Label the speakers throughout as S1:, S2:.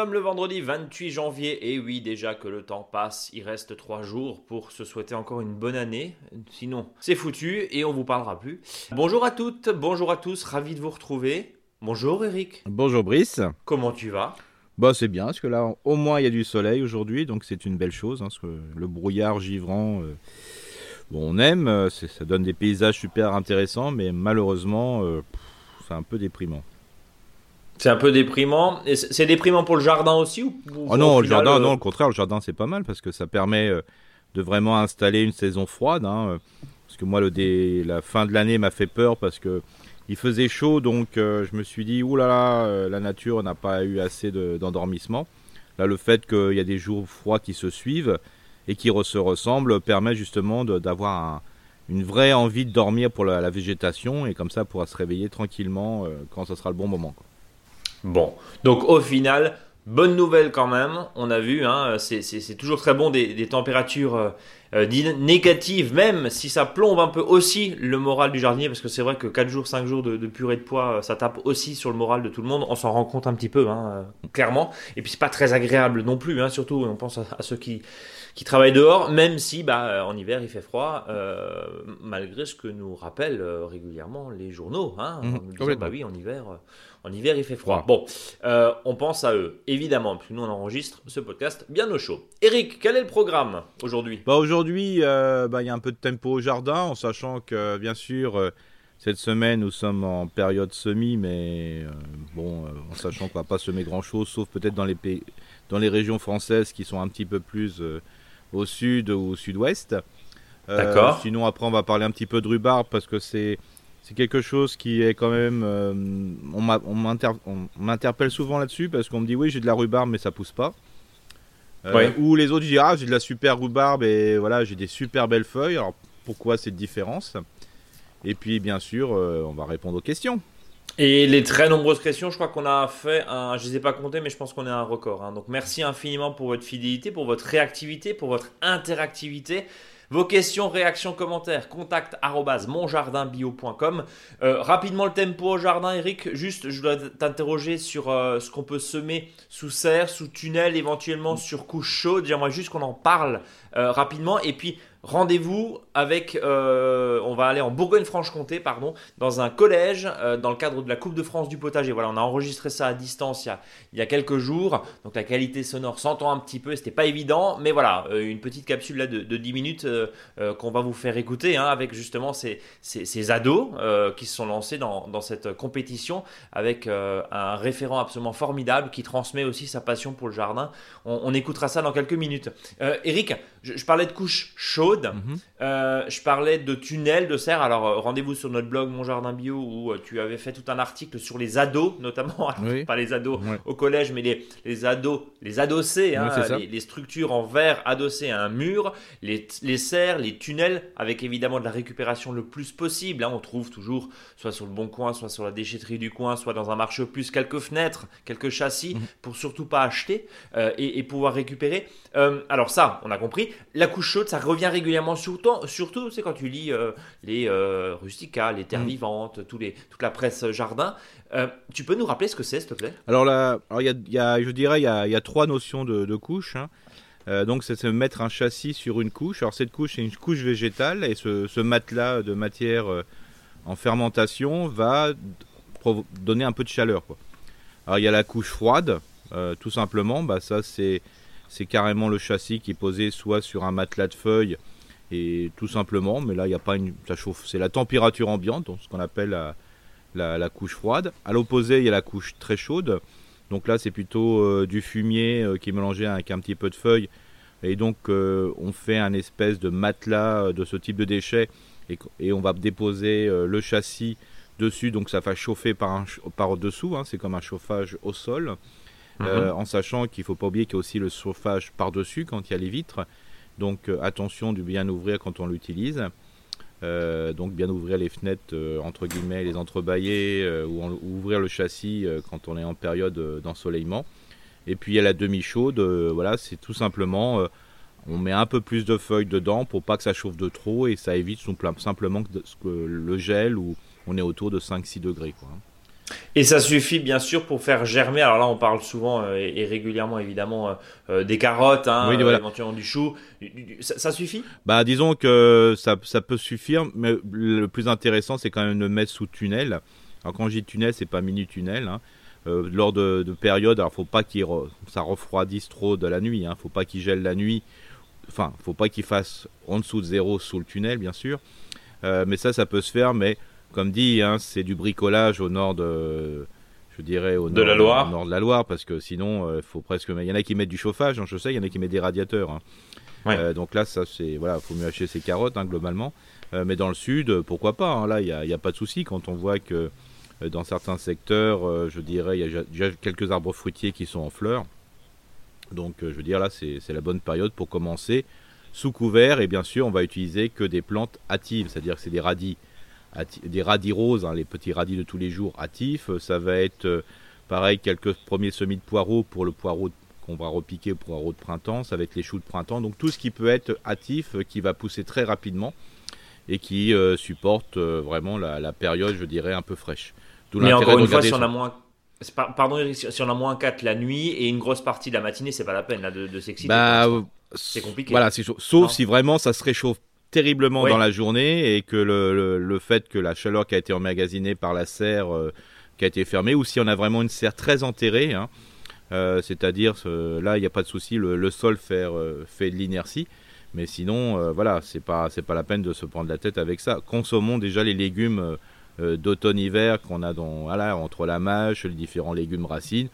S1: sommes le vendredi 28 janvier, et oui, déjà que le temps passe, il reste 3 jours pour se souhaiter encore une bonne année. Sinon, c'est foutu et on vous parlera plus. Bonjour à toutes, bonjour à tous, ravi de vous retrouver. Bonjour Eric.
S2: Bonjour Brice.
S1: Comment tu vas?
S2: Bah c'est bien, parce que là, au moins, il y a du soleil aujourd'hui, donc c'est une belle chose, hein, parce que le brouillard givrant... euh, Bon, on aime, euh, ça donne des paysages super intéressants, mais malheureusement, euh, c'est un peu déprimant.
S1: C'est un peu déprimant. Et c'est déprimant pour le jardin aussi ou,
S2: Oh non, le
S1: final,
S2: jardin,
S1: euh,
S2: non, au contraire, le jardin c'est pas mal parce que ça permet euh, de vraiment installer une saison froide. hein, euh, parce que moi, le dé- la fin de l'année m'a fait peur parce que il faisait chaud, donc euh, je me suis dit, oulala, là là, la nature n'a pas eu assez de- d'endormissement. Là, le fait qu'il y a des jours froids qui se suivent et qui se ressemblent permet justement d'avoir un- une vraie envie de dormir pour la, la végétation et comme ça, pourra se réveiller tranquillement euh, quand ce sera le bon moment. quoi.
S1: Bon, donc au final, bonne nouvelle quand même. On a vu, hein, c'est- toujours très bon des, des températures euh, euh, négatives, même si ça plombe un peu aussi le moral du jardinier, parce que c'est vrai que 4 jours, 5 jours de, de purée de poids, euh, ça tape aussi sur le moral de tout le monde. On s'en rend compte un petit peu, hein, euh, clairement. Et puis c'est pas très agréable non plus, hein, surtout on pense à, à ceux qui, qui travaillent dehors, même si bah, en hiver il fait froid, euh, malgré ce que nous rappellent régulièrement les journaux. Hein, en nous disant, bah oui, en hiver, en hiver il fait froid. Bon, euh, on pense à eux, évidemment, parce que nous on enregistre ce podcast bien au chaud. Eric, quel est le programme aujourd'hui?
S2: Bah aujourd'hui, euh, bah, il y a un peu de tempo au jardin, en sachant que bien sûr, euh, cette semaine, nous sommes en période semi, mais bon, en sachant qu'on va pas semer grand-chose, sauf peut-être dans les pays, dans les régions françaises qui sont un petit peu plus au sud ou au sud-ouest.
S1: D'accord.
S2: Sinon, après, on va parler un petit peu de rhubarbe parce que c'est c'est quelque chose qui est quand même. euh, on m'interpelle souvent là-dessus parce qu'on me dit oui, j'ai de la rhubarbe, mais ça pousse pas. Euh,
S1: Ouais.
S2: Ou les autres disent ah, j'ai de la super rhubarbe et voilà, j'ai des super belles feuilles. Alors pourquoi cette différence? Et puis bien sûr, euh, on va répondre aux questions.
S1: Et les très nombreuses questions, je crois qu'on a fait un, je les ai pas comptées, mais je pense qu'on est à un record. hein. Donc merci infiniment pour votre fidélité, pour votre réactivité, pour votre interactivité. Vos questions, réactions, commentaires, contact monjardinbio.com. Euh, rapidement le tempo au jardin, Eric. Juste, je dois t'interroger sur euh, ce qu'on peut semer sous serre, sous tunnel, éventuellement sur couche chaude. J'aimerais juste qu'on en parle euh, rapidement. Et puis rendez-vous avec, euh, on va aller en Bourgogne-Franche-Comté, pardon, dans un collège euh, dans le cadre de la Coupe de France du potager. Voilà, on a enregistré ça à distance il y a, il y a quelques jours, donc la qualité sonore s'entend un petit peu, c'était pas évident, mais voilà, euh, une petite capsule là de, de 10 minutes qu'on va vous faire écouter hein, avec justement ces, ces, ces ados qui se sont lancés dans, dans cette compétition avec un référent absolument formidable qui transmet aussi sa passion pour le jardin. On, on écoutera ça dans quelques minutes. Eric, je, je parlais de couches chaudes. Euh, je parlais de tunnels de serre. Alors euh, rendez-vous sur notre blog Mon Jardin Bio où euh, tu avais fait tout un article sur les ados, notamment. Alors,
S2: Oui.
S1: Pas les ados au collège, mais les, les ados, les adossés, hein,
S2: Oui,
S1: les, les structures en verre adossées à un mur, les, les serres, les tunnels, avec évidemment de la récupération le plus possible. hein. On trouve toujours soit sur le bon coin, soit sur la déchetterie du coin, soit dans un marché puces, quelques fenêtres, quelques châssis,
S2: Mhm.
S1: pour surtout pas acheter euh, et, et pouvoir récupérer. Euh, alors ça, on a compris. La couche chaude, ça revient régulièrement surtout, surtout c'est quand tu lis euh, les euh, Rustica, les Terres
S2: Mm.
S1: Vivantes, tous les, toute la presse jardin. Euh, tu peux nous rappeler ce que c'est, s'il te plaît?
S2: Alors là, alors y a, y a- je dirais, il y a, il y a trois notions de, de couches. hein. Euh, donc c'est mettre un châssis sur une couche. Alors cette couche c'est une couche végétale et ce, ce matelas de matière euh, en fermentation va donner un peu de chaleur. Quoi. Alors il y a la couche froide, euh, tout simplement. Bah, ça c'est c'est carrément le châssis qui est posé soit sur un matelas de feuilles et tout simplement. Mais là il y a pas une, ça chauffe. C'est la température ambiante, donc ce qu'on appelle la, la, la couche froide. À l'opposé il y a la couche très chaude. Donc là, c'est plutôt euh, du fumier euh, qui est mélangé avec un petit peu de feuilles. Et donc, euh, on fait un espèce de matelas de ce type de déchets et, et on va déposer le châssis dessus. Donc, ça va chauffer par, un par dessous. hein, c'est comme un chauffage au sol. Euh, en sachant qu'il ne faut pas oublier qu'il y a aussi le chauffage par-dessus quand il y a les vitres. Donc, euh, attention de bien ouvrir quand on l'utilise. Euh, donc bien ouvrir les fenêtres euh, entre guillemets, les entrebâillés euh, ou, ouvrir le châssis quand on est en période d'ensoleillement. Et puis à la demi chaude, voilà, c'est tout simplement, on met un peu plus de feuilles dedans pour pas que ça chauffe de trop et ça évite simplement que, le gel où on est autour de 5-6 degrés. Quoi.
S1: Et ça suffit bien sûr pour faire germer. Alors là, on parle souvent euh, et régulièrement évidemment euh, euh, des carottes, hein, éventuellement du chou. Ça, suffit?
S2: Bah, disons que ça, ça, peut suffire, mais le plus intéressant, c'est quand même de mettre sous tunnel. Alors quand je dis tunnel, c'est pas mini tunnel. Hein. lors de, de périodes, alors faut pas qu'il ça refroidisse trop de la nuit. Hein. Faut pas qu'il gèle la nuit. Enfin, faut pas qu'il fasse en dessous de zéro sous le tunnel, bien sûr. mais ça, ça peut se faire, mais comme dit, hein, c'est du bricolage au nord de, je dirais au
S1: de la Loire.
S2: nord de la Loire, parce que sinon, il euh, faut presque. Il y en a qui mettent du chauffage, hein, je sais, il y en a qui mettent des radiateurs. Hein. Euh, donc là, ça c'est voilà, faut mieux acheter ses carottes globalement. Euh, mais dans le sud, pourquoi pas Là, il n'y a, a, pas de souci quand on voit que dans certains secteurs, je dirais, il y a déjà quelques arbres fruitiers qui sont en fleurs. Donc, je veux dire, là, c'est la bonne période pour commencer sous couvert. Et bien sûr, on va utiliser que des plantes hâtives, c'est-à-dire que c'est des radis des radis roses, hein, les petits radis de tous les jours hâtifs. Ça va être euh, pareil, quelques premiers semis de poireaux pour le poireau qu'on va repiquer poireau de printemps. Ça va être les choux de printemps. Donc tout ce qui peut être hâtif, euh, qui va pousser très rapidement et qui euh, supporte vraiment la, période, je dirais, un peu fraîche.
S1: Mais encore une fois, si on a moins Pardon si on a moins 4 la nuit et une grosse partie de la matinée, c'est pas la peine là, de, s'exciter.
S2: Bah, c'est compliqué. Voilà, sauf si vraiment ça se réchauffe terriblement dans la journée et que le, le, fait que la chaleur qui a été emmagasinée par la serre euh, qui a été fermée, ou si on a vraiment une serre très enterrée, hein, euh, c'est-à-dire là il n'y a pas de souci, le, sol fait, euh, fait de l'inertie, mais sinon voilà, c'est pas c'est pas la peine de se prendre la tête avec ça. Consommons déjà les légumes d'automne-hiver qu'on a dans voilà entre la mâche, les différents légumes racines.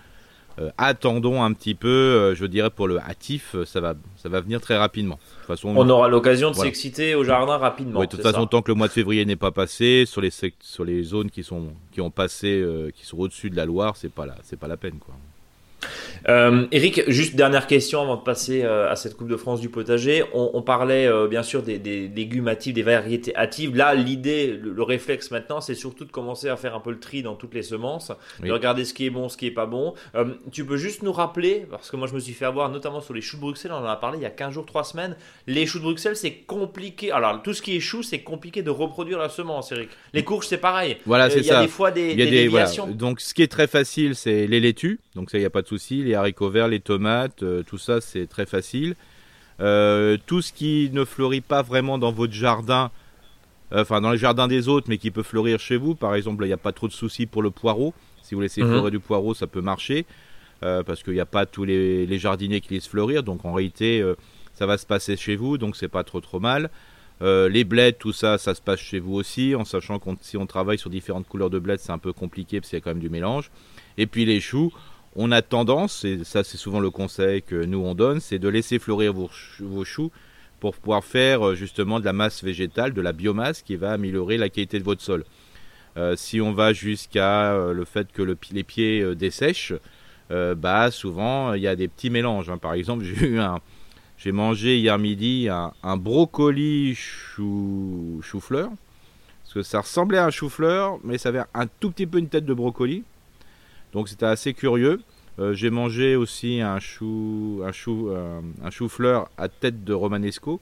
S2: Euh, attendons un petit peu, euh, je dirais pour le hâtif, euh, ça va, ça va venir très rapidement.
S1: De façon, on aura l'occasion de s'exciter au jardin rapidement.
S2: de toute façon, tant que le mois de février n'est pas passé, sur les, sur les zones qui, sont, qui ont passé, qui sont au-dessus de la Loire, c'est pas, la, pas la peine. Quoi.
S1: Euh, Eric, juste dernière question avant de passer euh, à cette Coupe de France du potager. On, parlait euh, bien sûr des, légumes hâtifs, des variétés hâtives. Là, l'idée, le, réflexe maintenant, c'est surtout de commencer à faire un peu le tri dans toutes les semences, de regarder ce qui est bon, ce qui est pas bon. tu peux juste nous rappeler, parce que moi je me suis fait avoir notamment sur les choux de Bruxelles, on en a parlé il y a 15 jours, 3 semaines. Les choux de Bruxelles, c'est compliqué. Alors, tout ce qui est chou, c'est compliqué de reproduire la semence, Eric. Les courges, c'est pareil.
S2: Voilà, c'est ça.
S1: Il y a des fois des, déviations.
S2: Donc, ce qui est très facile, c'est les laitues. Donc, ça, il n'y a pas de souci. Les haricots verts, les tomates, euh, tout ça c'est très facile. Euh, tout ce qui ne fleurit pas vraiment dans votre jardin, euh, enfin dans les jardins des autres, mais qui peut fleurir chez vous, par exemple, il n'y a pas trop de soucis pour le poireau. Si vous laissez mhm. fleurir du poireau, ça peut marcher, parce qu'il n'y a pas tous les, jardiniers qui laissent fleurir, donc en réalité, ça va se passer chez vous, donc c'est pas trop trop mal. les bleds, tout ça, ça se passe chez vous aussi, en sachant que si on travaille sur différentes couleurs de bleds, c'est un peu compliqué parce qu'il y a quand même du mélange. Et puis les choux, on a tendance, et ça c'est souvent le conseil que nous on donne, c'est de laisser fleurir vos, choux pour pouvoir faire euh, justement de la masse végétale, de la biomasse qui va améliorer la qualité de votre sol. Euh, si on va jusqu'à euh, le fait que les pieds dessèchent, bah souvent il y a des petits mélanges. Hein. Par exemple, j'ai un, mangé hier midi un, brocoli chou, chou-fleur, parce que ça ressemblait à un chou-fleur, mais ça avait un tout petit peu une tête de brocoli. Donc c'était assez curieux. Euh, j'ai mangé aussi un chou, euh, un chou-fleur à tête de romanesco.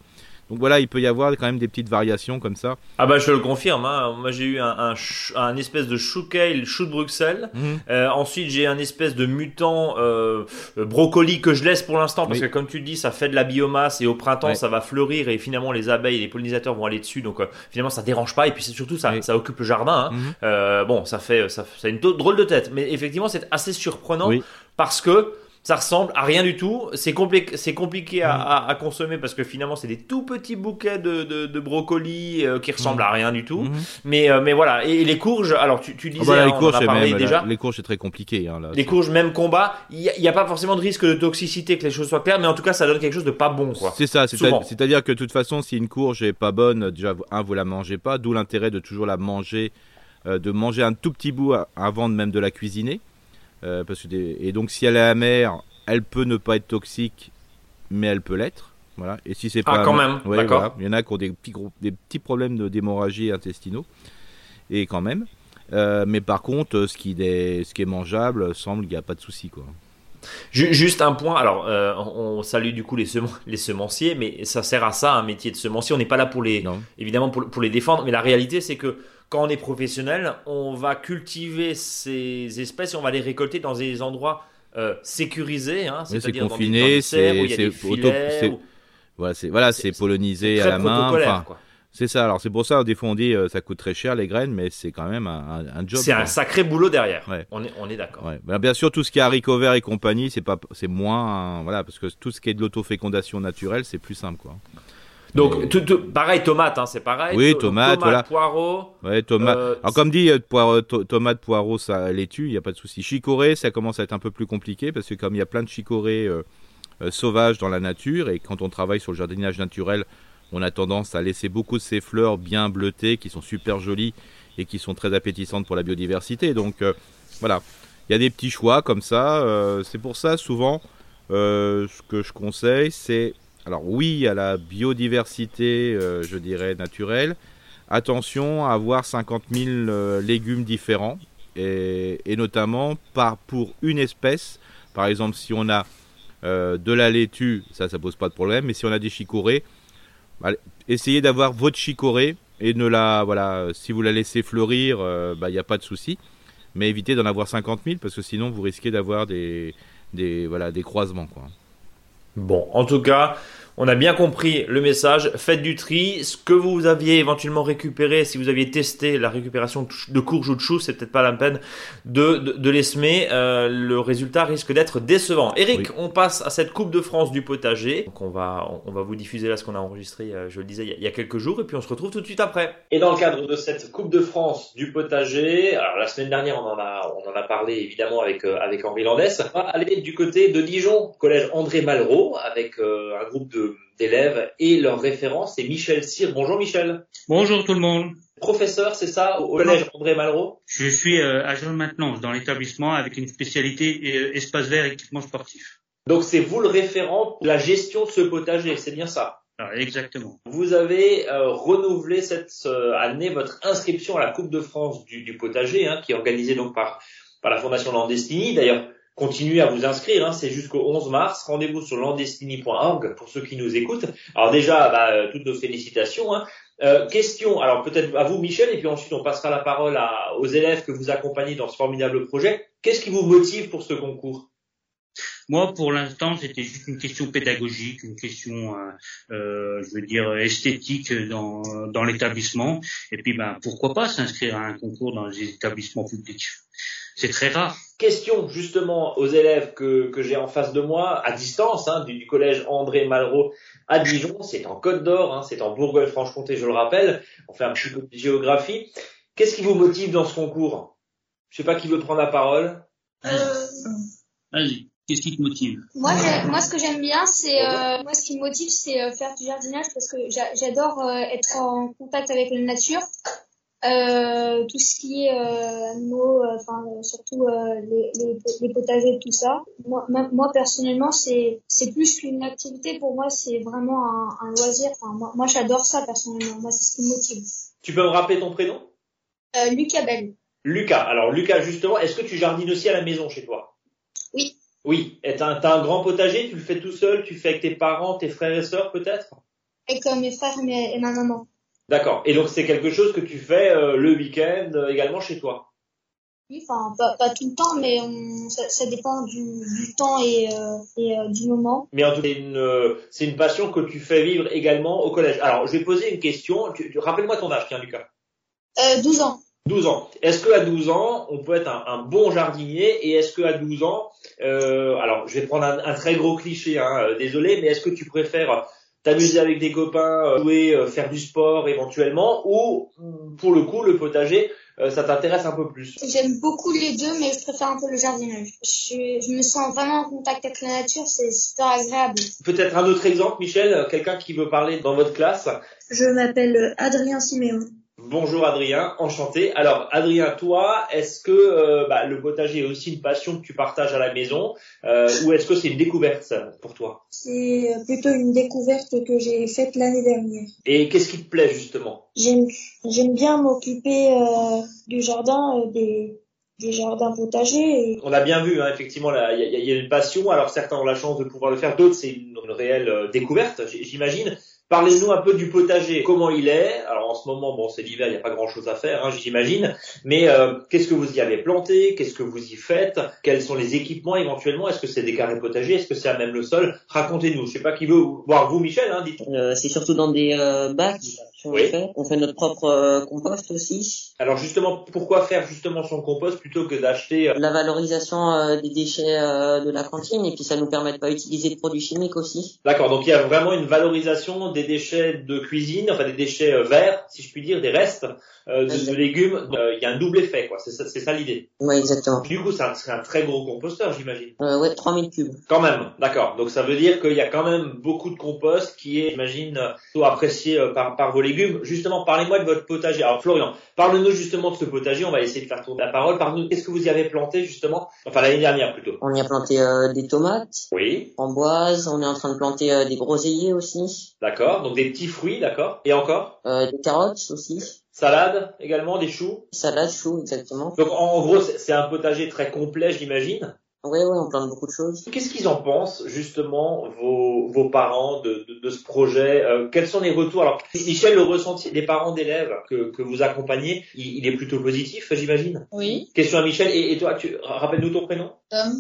S2: Donc voilà, il peut y avoir quand même des petites variations comme ça.
S1: Ah bah je le confirme, hein. moi j'ai eu un, un, espèce de chou kale, chou de Bruxelles. Mhm. Euh, ensuite j'ai un espèce de mutant euh, brocoli que je laisse pour l'instant parce que comme tu dis ça fait de la biomasse et au printemps ça va fleurir et finalement les abeilles et les pollinisateurs vont aller dessus donc euh, finalement ça dérange pas et puis c'est surtout ça, ça occupe le jardin. Hein. Mhm. bon ça fait ça, ça a une drôle de tête mais effectivement c'est assez surprenant parce que ça ressemble à rien du tout. C'est compliqué, compliqué à, mm. consommer parce que finalement c'est des tout petits bouquets de, de, brocolis euh, qui ressemblent mm. à rien du tout. Mais, euh, mais voilà. Et, les courges, alors tu, tu disais,
S2: ah bah, les courges, on déjà. les courges c'est très compliqué. Hein,
S1: les courges, même combat, il n'y a, pas forcément de risque de toxicité que les choses soient claires, mais en tout cas ça donne quelque chose de pas bon.
S2: C'est ça. C'est-à-dire que de toute façon, si une courge est pas bonne, déjà un vous la mangez pas, d'où l'intérêt de toujours la manger, euh, de manger un tout petit bout avant même de la cuisiner. Euh, parce que Et donc si elle est amère, elle peut ne pas être toxique, mais elle peut l'être. Voilà. Et si c'est ah,
S1: pas quand même, d'accord.
S2: Il y en a qui ont des petits, des petits problèmes d'hémorragie intestinaux, et quand même. Euh, mais par contre, ce qui est, ce qui est mangeable, semble qu'il n'y a pas de souci, quoi.
S1: Juste un point, alors euh, on salue du coup les, les, semenciers, mais ça sert à ça un métier de semencier. On n'est pas là pour les, évidemment pour, pour, les défendre, mais la réalité c'est que quand on est professionnel, on va cultiver ces espèces et on va les récolter dans des endroits euh, sécurisés, hein,
S2: c'est
S1: c'est-à-dire
S2: confiné, c'est- Voilà, c'est voilà,
S1: C'est- très
S2: à la main. Enfin, c'est ça. Alors c'est pour ça, des fois on dit euh, ça coûte très cher les graines, mais c'est quand même un, job.
S1: C'est un sacré boulot derrière.
S2: Ouais.
S1: On est, on est d'accord.
S2: Ouais. Ben, bien sûr, tout ce qui est haricots verts et compagnie, c'est pas, c'est moins, voilà, parce que tout ce qui est de l'autofécondation naturelle, c'est plus simple, quoi.
S1: Donc,
S2: Mais-
S1: tout- tout- pareil, tomate, hein, c'est pareil.
S2: Oui,
S1: To-
S2: tomate,
S1: tomate,
S2: voilà.
S1: poireau.
S2: Ouais, tomate.
S1: Euh,
S2: Alors comme dit, euh, poire, to- tomate, poireau, ça laitue, il y a pas de souci. Chicorée, ça commence à être un peu plus compliqué parce que comme il y a plein de chicorées euh, euh, sauvages dans la nature et quand on travaille sur le jardinage naturel, on a tendance à laisser beaucoup de ces fleurs bien bleutées qui sont super jolies et qui sont très appétissantes pour la biodiversité. Donc euh, voilà, il y a des petits choix comme ça. euh, c'est pour ça souvent euh, ce que je conseille, c'est alors oui à la biodiversité, euh, je dirais naturelle. Attention à avoir 50 000 euh, légumes différents et, notamment par, pour une espèce. Par exemple, si on a euh, de la laitue, ça, ça pose pas de problème. Mais si on a des chicorées, bah, essayez d'avoir votre chicorée et ne la, voilà, si vous la laissez fleurir, bah, il n'y a pas de souci. Mais évitez d'en avoir 50 000 parce que sinon vous risquez d'avoir des, des, voilà, des croisements, quoi.
S1: Bon, en tout cas, on a bien compris le message. Faites du tri. Ce que vous aviez éventuellement récupéré, si vous aviez testé la récupération de courges ou de choux, c'est peut-être pas la peine de, de, de les semer. Euh, le résultat risque d'être décevant. Eric,
S2: Oui.
S1: on passe à cette Coupe de France du potager. Donc on va, on va vous diffuser là ce qu'on a enregistré, euh, je le disais, il y a- il y a quelques jours, et puis on se retrouve tout de suite après. Et dans le cadre de cette Coupe de France du potager, alors la semaine dernière on en a, on en a parlé évidemment avec, euh, avec Henri Landès, on va aller du côté de Dijon, collège André Malraux, avec euh, un groupe de- d'élèves et leur référent c'est Michel Cyr. Bonjour Michel.
S3: Bonjour tout le monde.
S1: Professeur, c'est ça, au collège André Malraux?
S3: Je suis euh, agent de maintenance dans l'établissement avec une spécialité euh, espace vert et équipement sportif.
S1: Donc c'est vous le référent pour la gestion de ce potager, c'est bien ça?
S3: Alors, exactement.
S1: Vous avez euh, renouvelé cette année votre inscription à la Coupe de France du, du potager, hein, qui est organisée donc par, par la Fondation Landestini. D'ailleurs, continuez à vous inscrire, hein, c'est jusqu'au 11 mars. Rendez-vous sur landestini.org pour ceux qui nous écoutent. Alors déjà, bah, euh, toutes nos félicitations. Hein. Euh, question, alors peut-être à vous Michel, et puis ensuite on passera la parole aux élèves que vous accompagnez dans ce formidable projet. Qu'est-ce qui vous motive pour ce concours?
S3: Moi, pour l'instant, c'était juste une question pédagogique, une question, euh, je veux dire, esthétique dans, dans l'établissement. Et puis, ben, pourquoi pas s'inscrire à un concours dans les établissements publics? C'est très rare.
S1: Question justement aux élèves que, que j'ai en face de moi, à distance, hein, du, du collège André Malraux à Dijon, c'est en Côte d'Or, hein, c'est en Bourgogne-Franche-Comté, je le rappelle, on fait un petit peu de géographie. Qu'est-ce qui vous motive dans ce concours? Je sais pas qui veut prendre la parole.
S4: Euh,
S3: Vas-y, qu'est-ce qui te motive?
S4: Moi, moi, ce que j'aime bien, c'est euh, moi, ce qui me motive, c'est euh, faire du jardinage parce que j'a- j'adore euh, être en contact avec la nature. Euh, tout ce qui est euh, animaux, euh, enfin euh, surtout les, les, les potagers, tout ça. Moi, ma- moi personnellement, c'est c'est plus qu'une activité. Pour moi, c'est vraiment un, un loisir. Enfin, moi, moi j'adore ça personnellement. Moi, c'est ce qui me motive.
S1: Tu peux me rappeler ton prénom?
S4: Lucas Bell.
S1: Lucas. Alors Lucas, justement, est-ce que tu jardines aussi à la maison chez toi?
S4: Oui.
S1: Oui. Et T'as un, t'as un grand potager, tu le fais tout seul, tu le fais avec tes parents, tes frères et sœurs peut-être?
S4: Avec mes frères et, mes- et ma maman.
S1: D'accord. Et donc c'est quelque chose que tu fais euh, le week-end euh, également chez toi?
S4: Oui, enfin pas, pas tout le temps, mais on, ça, ça dépend du, du temps et, euh, et euh, du moment.
S1: Mais en tout cas, c'est une, euh, passion que tu fais vivre également au collège. Alors, je vais poser une question. Rappelle-moi ton âge, tiens, Lucas.
S4: Euh, 12 ans.
S1: 12 ans. Est-ce que à 12 ans, on peut être un, un bon jardinier Et est-ce que à 12 ans, euh, alors je vais prendre un, un très gros cliché, hein, euh, désolé, mais est-ce que tu préfères t'amuser avec des copains, euh, jouer, euh, faire du sport éventuellement, ou pour le coup, le potager, euh, ça t'intéresse un peu plus
S4: J'aime beaucoup les deux, mais je préfère un peu le jardinage. Je, je me sens vraiment en contact avec la nature, c'est super agréable.
S1: Peut-être un autre exemple, Michel, quelqu'un qui veut parler dans votre classe?
S5: Je m'appelle Adrien Siméon.
S1: Bonjour Adrien, enchanté. Alors Adrien, toi, est-ce que euh, bah, le potager est aussi une passion que tu partages à la maison euh, ou est-ce que c'est une découverte ça, pour toi?
S5: C'est plutôt une découverte que j'ai faite l'année dernière.
S1: Et qu'est-ce qui te plaît justement?
S5: J'aime bien m'occuper euh, du jardin, euh, des, des jardins potagers. Et
S1: On a bien vu, hein, effectivement, il y, y a une passion. Alors certains ont la chance de pouvoir le faire, d'autres c'est une, une réelle euh, découverte, j'imagine. Parlez-nous un peu du potager. Comment il est Alors en ce moment, bon, c'est l'hiver, il n'y a pas grand-chose à faire, hein, j'imagine. Mais euh, qu'est-ce que vous y avez planté Qu'est-ce que vous y faites? Quels sont les équipements éventuellement? Est-ce que c'est des carrés potagers? Est-ce que c'est à même le sol? Racontez-nous. Je sais pas qui veut voir vous, Michel. Hein, dites.
S6: Euh, c'est surtout dans des euh, bacs. Qu'on
S1: Oui.
S6: fait. On fait notre propre euh, compost aussi.
S1: Alors justement, pourquoi faire justement son compost plutôt que d'acheter euh,
S6: La valorisation euh, des déchets de la cantine et puis ça nous permet de pas utiliser de produits chimiques aussi.
S1: D'accord, donc il y a vraiment une valorisation des déchets de cuisine, enfin des déchets verts, si je puis dire, des restes euh, de, de légumes. Euh, Il y a un double effet, quoi. C'est ça, c'est ça l'idée.
S6: Ouais, exactement.
S1: Du coup, c'est un, un très gros composteur, j'imagine.
S6: Euh, ouais, 3000 cubes.
S1: Quand même, d'accord. Donc ça veut dire qu'il y a quand même beaucoup de compost qui est, j'imagine, euh, plutôt apprécié euh, par, par vos légumes. Justement, parlez-moi de votre potager. Alors Florian, parle-nous justement de ce potager. On va essayer de faire tourner la parole. Parle-nous, qu'est-ce que vous y avez planté justement? Enfin l'année dernière plutôt.
S6: On y a planté euh, des tomates,
S1: Oui,
S6: framboises, on est en train de planter euh, des groseilliers aussi,
S1: d'accord. Donc des petits fruits, d'accord. Et encore?
S6: Euh, des carottes aussi,
S1: Salade également, des choux?
S6: salade, choux exactement.
S1: Donc en, gros, c'est un potager très complet, j'imagine?
S6: Ouais, ouais, on plante beaucoup de choses.
S1: Qu'est-ce qu'ils en pensent justement vos, vos parents de, de, de ce projet? Euh, Quels sont les retours? Alors Michel, le ressenti des parents d'élèves que, que vous accompagnez, il, il est plutôt positif, j'imagine?
S7: Oui,
S1: Question à Michel. Et, et toi, tu rappelle-nous ton prénom?
S7: Tom,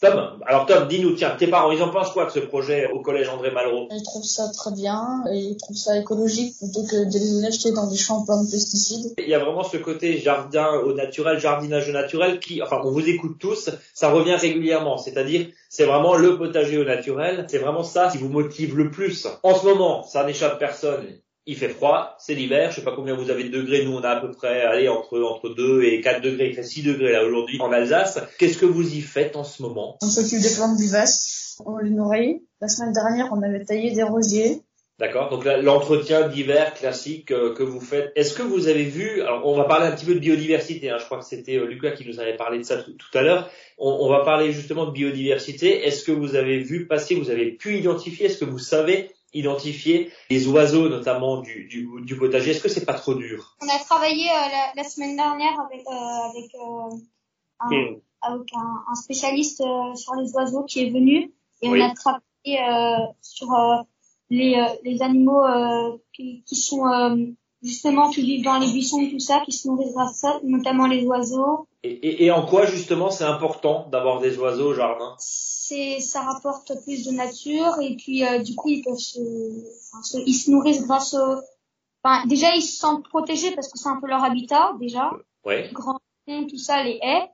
S1: Tom. Alors Tom, dis-nous, tiens, tes parents, ils en pensent quoi de ce projet au collège André Malraux?
S7: Je trouve ça très bien et je trouve ça écologique plutôt que de les acheter dans des champs pleins de pesticides.
S1: Il y a vraiment ce côté jardin au naturel, jardinage au naturel qui, enfin, on vous écoute tous, ça revient régulièrement. C'est-à-dire, c'est vraiment le potager au naturel. C'est vraiment ça qui vous motive le plus. En ce moment, ça n'échappe personne. Il fait froid, c'est l'hiver, je sais pas combien vous avez de degrés, nous on a à peu près, allez, entre, entre 2 et 4 degrés, il fait 6 degrés là aujourd'hui en Alsace. Qu'est-ce que vous y faites en ce moment?
S7: On s'occupe des plantes vivaces, on les nourrit. La semaine dernière, on avait taillé des rosiers.
S1: D'accord Donc là, l'entretien d'hiver classique euh, que vous faites. Est-ce que vous avez vu, alors on va parler un petit peu de biodiversité, hein, je crois que c'était euh, Lucas qui nous avait parlé de ça tout, tout à l'heure. On, on va parler justement de biodiversité. Est-ce que vous avez vu passer, vous avez pu identifier, est-ce que vous savez identifier les oiseaux notamment du, du, du potager. Est-ce que c'est pas trop dur?
S4: On a travaillé euh, la, la semaine dernière avec, euh, avec, euh, un,
S3: Et
S4: avec un, un spécialiste sur les oiseaux qui est venu. Et
S1: Oui.
S4: on a travaillé sur les, les animaux qui, qui sont justement qui vivent dans les buissons et tout ça, qui se nourrissent grâce à ça, notamment les oiseaux.
S1: et, et, et en quoi justement c'est important d'avoir des oiseaux au jardin?
S4: C'est ça rapporte plus de nature et puis euh, du coup ils peuvent se, enfin, se- ils se nourrissent grâce au enfin déjà ils se sentent protégés parce que c'est un peu leur habitat déjà
S1: Oui.
S4: les grands tout ça, les haies,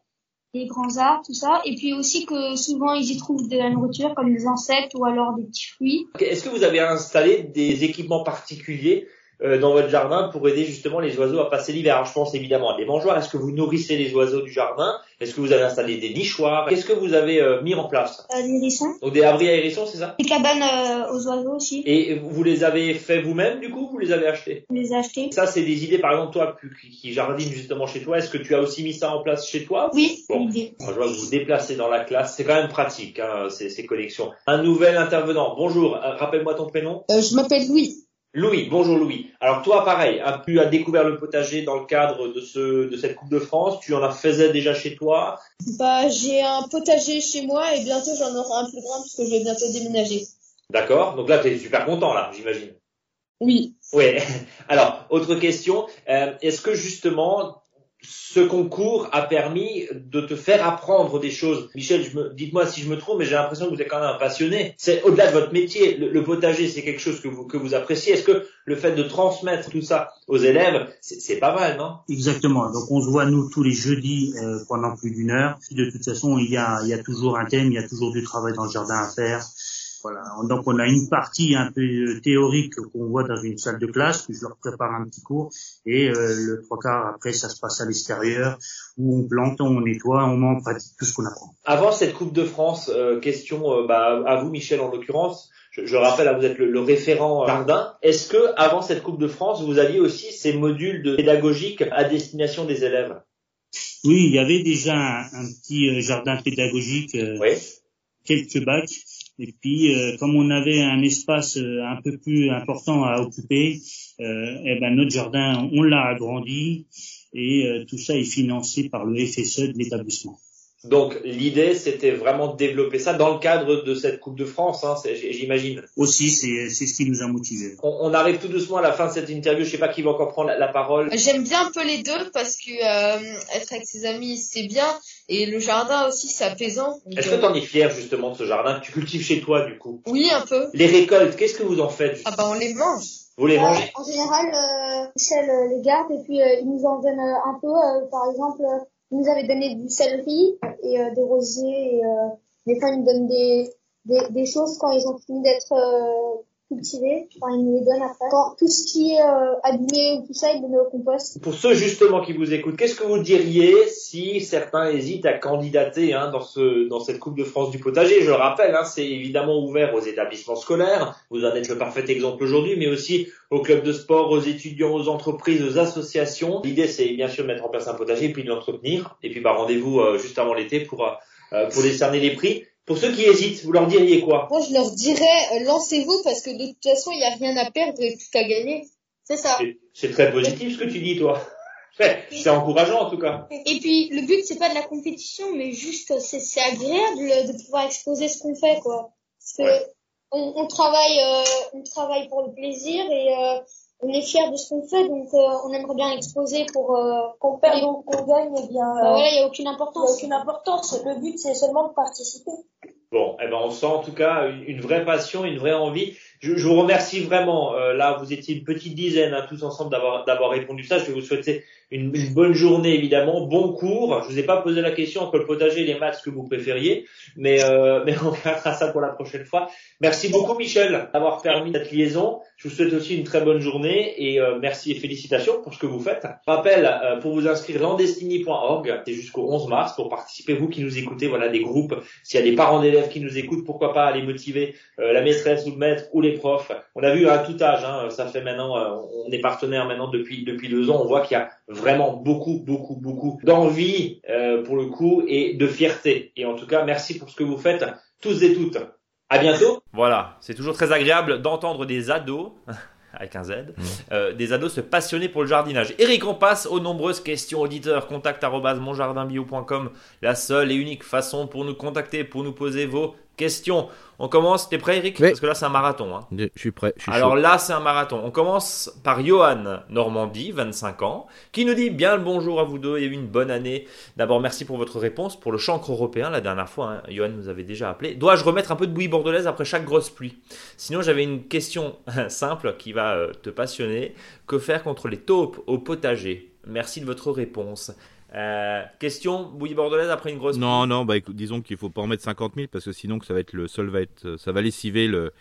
S4: les grands arbres, tout ça. Et puis aussi que souvent ils y trouvent de la nourriture comme des insectes ou alors des petits fruits.
S1: Est-ce que vous avez installé des équipements particuliers euh, dans votre jardin pour aider justement les oiseaux à passer l'hiver Alors je pense évidemment à des mangeoires. Est-ce que vous nourrissez les oiseaux du jardin? Est-ce que vous avez installé des nichoirs? Qu'est-ce que vous avez euh, mis en place?
S4: Euh, des hérissons,
S1: Donc des abris à hérissons, c'est ça?
S4: Des cabanes euh, aux oiseaux aussi,
S1: Et vous les avez fait vous-même du coup Vous les avez achetés
S4: on les a achetés.
S1: Ça c'est des idées par exemple toi qui, qui jardine justement chez toi. Est-ce que tu as aussi mis ça en place chez toi?
S4: Oui,
S1: Bon.
S4: l'idée.
S1: Alors, je vois que vous vous déplacez dans la classe, c'est quand même pratique hein, ces, ces collections. Un nouvel intervenant. Bonjour, euh, rappelle-moi ton prénom.
S7: Euh, je m'appelle Louis.
S1: Louis, bonjour Louis. Alors toi, pareil, tu as découvert le potager dans le cadre de ce de cette Coupe de France. Tu en as faisais déjà chez toi.
S7: Bah, j'ai un potager chez moi et bientôt j'en aurai un plus grand parce que je vais bientôt déménager.
S1: D'accord. Donc là, tu es super content là, j'imagine.
S7: Oui.
S1: Oui. Alors, autre question. Euh, Est-ce que justement ce concours a permis de te faire apprendre des choses Michel, dites-moi si je me trompe, mais j'ai l'impression que vous êtes quand même un passionné. C'est au-delà de votre métier. Le, potager, c'est quelque chose que vous que vous appréciez. Est-ce que le fait de transmettre tout ça aux élèves, c'est c'est pas mal, non?
S3: Exactement. Donc on se voit nous tous les jeudis euh, pendant plus d'une heure. De toute façon, il y a, il y a toujours un thème, il y a toujours du travail dans le jardin à faire. Voilà. Donc on a une partie un peu euh, théorique qu'on voit dans une salle de classe, que je leur prépare un petit cours, et euh, le trois quarts après ça se passe à l'extérieur où on plante, on nettoie, on met en pratique tout ce qu'on apprend.
S1: Avant cette Coupe de France, euh, question euh, bah, à vous, Michel, en l'occurrence. Je, je rappelle, là, vous êtes le, le référent jardin. Est-ce que avant cette Coupe de France, vous aviez aussi ces modules de pédagogiques à destination des élèves?
S3: Oui, il y avait déjà un, un petit jardin pédagogique, euh,
S1: Oui.
S3: quelques bacs. Et puis, euh, comme on avait un espace euh, un peu plus important à occuper, euh, eh ben notre jardin, on l'a agrandi et euh, tout ça est financé par le FSE de l'établissement.
S1: Donc l'idée, c'était vraiment de développer ça dans le cadre de cette Coupe de France, hein, j'imagine.
S3: Aussi, c'est ce qui nous a motivés.
S1: On, arrive tout doucement à la fin de cette interview. Je sais pas qui va encore prendre la, parole.
S8: J'aime bien un peu les deux parce que euh, être avec ses amis, c'est bien. Et le jardin aussi, c'est apaisant.
S1: Est-ce que tu en es fier justement de ce jardin que tu cultives chez toi du coup?
S8: Oui, un peu.
S1: Les récoltes, qu'est-ce que vous en faites
S8: Ah bah on les mange.
S1: Vous les mangez?
S4: En général, euh, Michel euh, les garde et puis euh, il nous en donne un peu. par exemple, il nous avait donné du céleri et des rosiers. Et, des fois, il nous donne des, des, des choses quand ils ont fini d'être tout ce qui est euh, tout ça, au compost.
S1: Pour ceux justement qui vous écoutent, qu'est-ce que vous diriez si certains hésitent à candidater hein, dans, ce, dans cette Coupe de France du potager? Je le rappelle, hein, c'est évidemment ouvert aux établissements scolaires. Vous en êtes le parfait exemple aujourd'hui, mais aussi aux clubs de sport, aux étudiants, aux entreprises, aux associations. L'idée, c'est bien sûr de mettre en place un potager et puis de l'entretenir. Et puis, bah, rendez-vous euh, juste avant l'été pour, euh, pour décerner les prix. Pour ceux qui hésitent, vous leur diriez quoi?
S8: Moi, je leur dirais, euh, lancez-vous parce que de toute façon, il n'y a rien à perdre et tout à gagner. C'est ça.
S1: C'est très positif ce que tu dis, toi. C'est encourageant en tout cas.
S4: Et puis le but c'est pas de la compétition, mais juste c'est agréable de pouvoir exposer ce qu'on fait quoi. on, on, travaille, euh, on travaille pour le plaisir et euh, on est fier de ce qu'on fait, donc euh, on aimerait bien l'exposer pour euh,
S5: qu'on perde ou qu'on gagne, eh bien.
S4: Voilà, il n'y a aucune importance.
S5: Il aucune importance. Le but, c'est seulement de participer.
S1: Bon, eh ben on sent en tout cas une, vraie passion, une vraie envie. Je, je vous remercie vraiment. Euh, là, vous étiez une petite dizaine hein, tous ensemble d'avoir d'avoir répondu ça. Je vais vous souhaiter une, bonne journée évidemment, bon cours. Je vous ai pas posé la question entre le potager et les maths que vous préfériez, mais euh, mais on verra ça pour la prochaine fois. Merci beaucoup Michel d'avoir permis cette liaison. Je vous souhaite aussi une très bonne journée et euh, merci et félicitations pour ce que vous faites. Rappel euh, pour vous inscrire landestini.org, c'est jusqu'au 11 mars pour participer vous qui nous écoutez, voilà des groupes. S'il y a des parents d'élèves qui nous écoutent, pourquoi pas aller motiver euh, la maîtresse ou le maître ou les profs. On a vu à tout âge, hein, ça fait maintenant, on est partenaire maintenant depuis depuis deux ans. On voit qu'il y a vraiment beaucoup, beaucoup, beaucoup d'envie pour le coup et de fierté. Et en tout cas, merci pour ce que vous faites tous et toutes. À bientôt. Voilà, c'est toujours très agréable d'entendre des ados avec un Z, mmh. euh, des ados se passionner pour le jardinage. Eric, on passe aux nombreuses questions auditeurs. Contact monjardinbio.com, la seule et unique façon pour nous contacter, pour nous poser vos questions. On commence, t'es prêt Eric? Parce que là c'est un marathon. Hein.
S2: Je suis prêt.
S1: Alors là c'est un marathon. On commence par Johan Normandie, 25 ans, qui nous dit bien le bonjour à vous deux et une bonne année. D'abord merci pour votre réponse pour le chancre européen. La dernière fois, hein, Johan nous avait déjà appelé. Dois-je remettre un peu de bouillie bordelaise après chaque grosse pluie? Sinon j'avais une question simple qui va euh, te passionner. Que faire contre les taupes au potager? Merci de votre réponse. Euh, question, bouillie bordelaise après une grosse.
S2: Non, non, bah disons qu'il faut pas en mettre 50 000 parce que sinon que ça va être le sol va être, ça va lessiver le,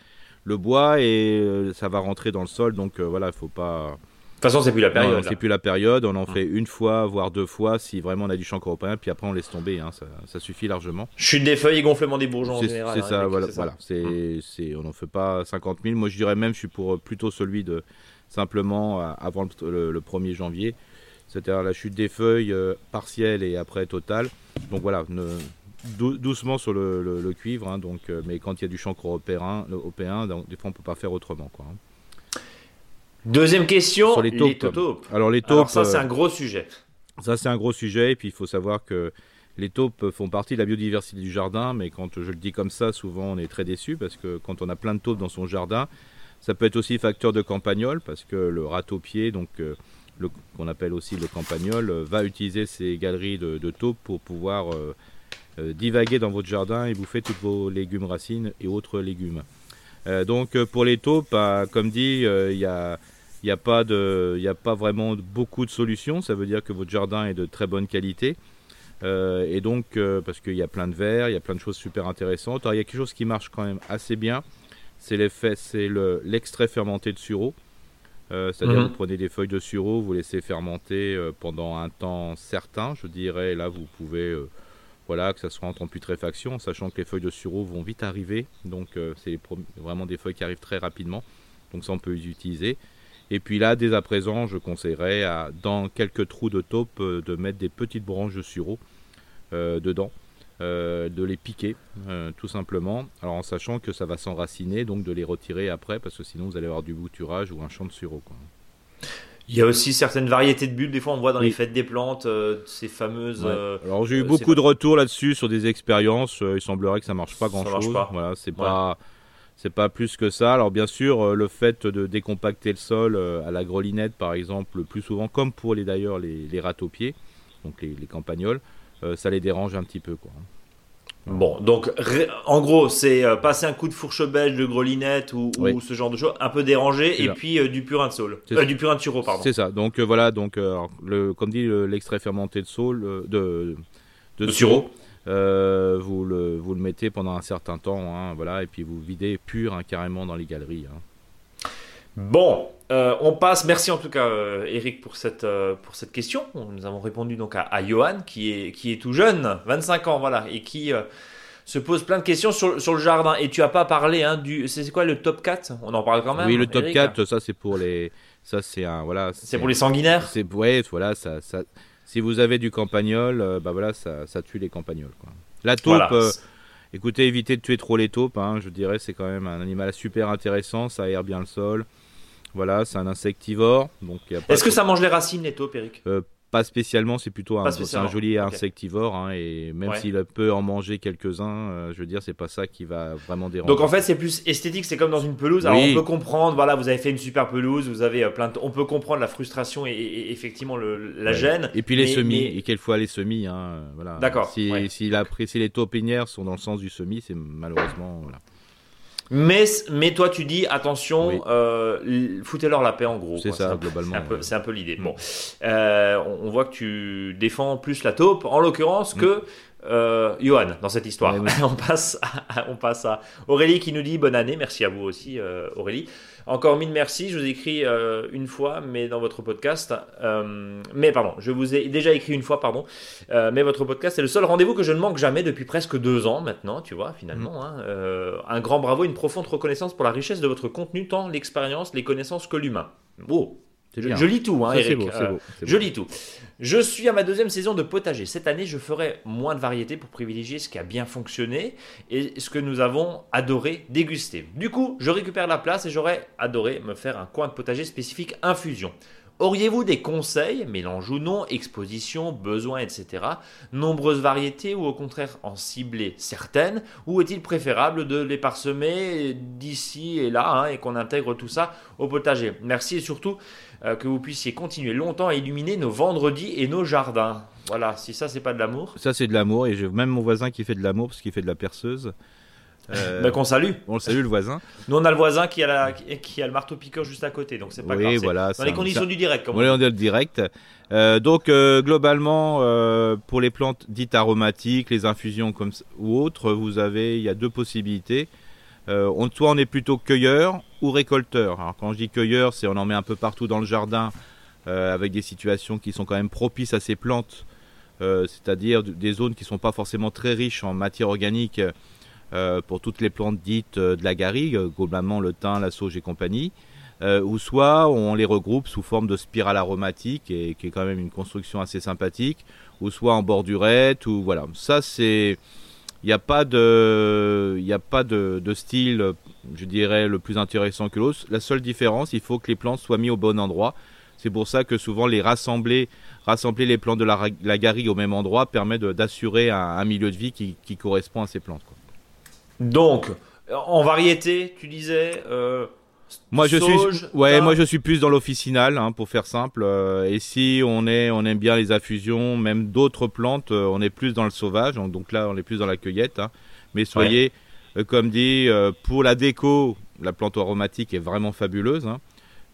S2: le bois et euh, ça va rentrer dans le sol. Donc euh, voilà, il faut pas.
S1: De toute façon, c'est plus la période.
S2: C'est plus la période. On en fait une fois, voire deux fois, si vraiment on a du champ européen. Puis après, on laisse tomber. Hein, ça, ça, suffit largement.
S1: Chute des feuilles et gonflement des bourgeons en général.
S2: C'est hein, ça, voilà. voilà. C'est, c'est, on n'en fait pas 50 000. Moi, je dirais même, je suis pour plutôt celui de simplement avant le, le 1er janvier c'est-à-dire la chute des feuilles euh, partielle et après totale. Donc voilà, doucement sur le, cuivre, hein, donc, euh, mais quand il y a du chancre européen, européen donc, des fois on peut pas faire autrement. Quoi, hein.
S1: Deuxième question, sur les taupes.
S2: Alors les taupes,
S1: ça c'est un gros sujet.
S2: Ça c'est un gros sujet, et puis il faut savoir que les taupes font partie de la biodiversité du jardin, mais quand je le dis comme ça, souvent on est très déçu parce que quand on a plein de taupes dans son jardin, ça peut être aussi facteur de campagnol parce que le rat-au-pied, donc euh, qu'on appelle aussi le campagnol, euh, va utiliser ces galeries de, taupes pour pouvoir euh, euh, divaguer dans votre jardin et bouffer tous vos légumes racines et autres légumes. donc pour les taupes, bah, comme dit, il n'y a, pas a pas vraiment beaucoup de solutions. Ça veut dire que votre jardin est de très bonne qualité. et donc, parce qu'il y a plein de verres, il y a plein de choses super intéressantes. Alors, il y a quelque chose qui marche quand même assez bien. C'est l'extrait fermenté de sureau. Euh, c'est-à-dire mhm. vous prenez des feuilles de sureau, vous laissez fermenter euh, pendant un temps certain, je dirais. Là, vous pouvez, euh, voilà, que ça soit en putréfaction, sachant que les feuilles de sureau vont vite arriver. Donc, c'est vraiment des feuilles qui arrivent très rapidement. Donc, ça, on peut les utiliser. Et puis là, dès à présent, je conseillerais à, dans quelques trous de taupe de mettre des petites branches de sureau dedans. Euh, de les piquer, euh, tout simplement. Alors en sachant que ça va s'enraciner, donc de les retirer après, parce que sinon vous allez avoir du bouturage ou un champ de sureau. Quoi.
S1: Il y a aussi certaines variétés de bulles. Des fois, on voit dans
S2: Oui.
S1: les fêtes des plantes euh, ces fameuses.
S2: Ouais. Alors j'ai eu beaucoup de retours là-dessus sur des expériences. Il semblerait que ça marche pas
S1: Ça
S2: grand
S1: marche
S2: chose.
S1: pas.
S2: Voilà, c'est pas c'est pas plus que ça. Alors bien sûr, le fait de décompacter le sol à la grelinette par exemple, le plus souvent, comme pour les d'ailleurs les, les rats aux pieds, donc les, les campagnols, ça les dérange un petit peu quoi.
S1: Bon, donc en gros, c'est euh, passer un coup de fourche belge, de grelinette ou, ou
S2: Oui.
S1: ce genre de choses, un peu dérangé, et
S2: ça.
S1: puis euh, du purin de saule, Euh, du purin de sureau, pardon.
S2: C'est ça. Donc euh, voilà, donc euh, le, comme dit le- l'extrait fermenté de saule, euh, de, de,
S1: De
S2: sureau, euh, vous le vous le mettez pendant un certain temps, hein, voilà, et puis vous videz pur hein, carrément dans les galeries. hein.
S1: Bon, euh, on passe. Merci en tout cas, euh, Eric, pour cette, euh, pour cette question. Nous avons répondu donc à, à Johan, qui est, qui est tout jeune, 25 ans, voilà, et qui euh, se pose plein de questions sur, sur le jardin. Et tu as pas parlé hein, du. C'est quoi le top 4 On en parle quand même.
S2: oui, le top
S1: Eric
S2: 4, ça c'est pour les, ça c'est un voilà.
S1: C'est pour les sanguinaires?
S2: C'est ouais, voilà, ça, ça. Si vous avez du campagnol, bah voilà, ça, ça tue les campagnols. Quoi. La taupe,
S1: Voilà.
S2: écoutez, évitez de tuer trop les taupes. hein, je dirais, c'est quand même un animal super intéressant, ça aère bien le sol. Voilà, c'est un insectivore, donc
S1: Est-ce que ça mange les racines, les taupes, Eric?
S2: Pas spécialement, c'est plutôt un, un joli insectivore, hein, et même
S1: Ouais.
S2: s'il peut en manger quelques-uns, euh, je veux dire, c'est pas ça qui va vraiment déranger.
S1: Donc en fait, c'est plus esthétique, c'est comme dans une pelouse. Alors on peut comprendre, voilà, vous avez fait une super pelouse, vous avez euh, plein de... On peut comprendre la frustration et, effectivement le, la
S2: Ouais.
S1: gêne.
S2: Et puis les
S1: mais-
S2: semis,
S1: mais-
S2: et quelquefois les semis, hein, euh, voilà.
S1: D'accord,
S2: Si,
S1: ouais.
S2: si, la- si les taupinières sont dans le sens du semis, c'est malheureusement. Voilà.
S1: Mais, mais toi, tu dis, attention,
S2: Oui.
S1: euh, foutez-leur la paix en gros.
S2: C'est ça, globalement,
S1: C'est un peu,
S2: ouais.
S1: peu l'idée. Bon, Euh, on, on voit que tu défends plus la taupe, en l'occurrence, que euh, Johan dans cette histoire. On, passe à, on passe à Aurélie qui nous dit bonne année. Merci à vous aussi, euh, Aurélie. Encore mille merci. Je vous ai écrit euh, une fois, mais dans votre podcast. euh, mais pardon, je vous ai déjà écrit une fois, pardon. Euh, mais votre podcast est le seul rendez-vous que je ne manque jamais depuis presque deux ans maintenant, tu vois, finalement.
S2: Mm.
S1: hein. Un grand bravo, une profonde reconnaissance pour la richesse de votre contenu, tant l'expérience, les connaissances que l'humain. Oh, je, lis tout, hein, Eric.
S2: beau, beau,
S1: je lis tout. Je suis à ma deuxième saison de potager. Cette année, je ferai moins de variétés pour privilégier ce qui a bien fonctionné et ce que nous avons adoré déguster. Du coup, je récupère la place et j'aurais adoré me faire un coin de potager spécifique infusion. Auriez-vous des conseils, mélange ou non, exposition, besoin, etc. Nombreuses variétés ou au contraire en cibler certaines Ou est-il préférable de les parsemer d'ici et là hein, et qu'on intègre tout ça au potager? Merci et surtout euh, que vous puissiez continuer longtemps à illuminer nos vendredis et nos jardins. Voilà, si ça c'est pas de l'amour,
S2: Ça, c'est de l'amour, et j'ai même mon voisin qui fait de l'amour parce qu'il fait de la perceuse. Euh,
S1: ben qu'on salue.
S2: on le salue, le voisin.
S1: Nous on a le voisin qui a, la, qui, a le marteau piqueur juste à côté, donc c'est pas
S2: Oui,
S1: grave.
S2: voilà,
S1: Dans les conditions du direct, comme
S2: Oui, on est le direct. Euh, donc, euh, globalement, pour les plantes dites aromatiques, les infusions comme ou autres, vous avez, il y a deux possibilités. On, soit on est plutôt cueilleur ou récolteur. Alors, quand je dis cueilleur, c'est on en met un peu partout dans le jardin, euh, avec des situations qui sont quand même propices à ces plantes, euh, c'est-à-dire des zones qui sont pas forcément très riches en matière organique euh, pour toutes les plantes dites de la garrigue, globalement le thym, la sauge et compagnie ou soit on les regroupe sous forme de spirale aromatique, et, qui est quand même une construction assez sympathique, ou soit en bordurette, ou voilà. Ça, c'est. Il n'y a pas de, a pas de, style, je dirais, le plus intéressant que l'autre. La seule différence, il faut que les plantes soient mises au bon endroit. C'est pour ça que souvent les rassembler, rassembler les plantes de la, la garrigue au même endroit permet d'assurer un, milieu de vie qui, correspond à ces plantes.
S1: Donc, en variété, tu disais. euh,
S2: Moi je
S1: sauge,
S2: suis ouais, moi je suis plus dans l'officinal hein, pour faire simple. euh, et si on est on aime bien les infusions, même d'autres plantes, euh, on est plus dans le sauvage. Donc, donc là on est plus dans la cueillette. hein. Mais soyez euh, comme dit pour la déco, la plante aromatique est vraiment fabuleuse. hein.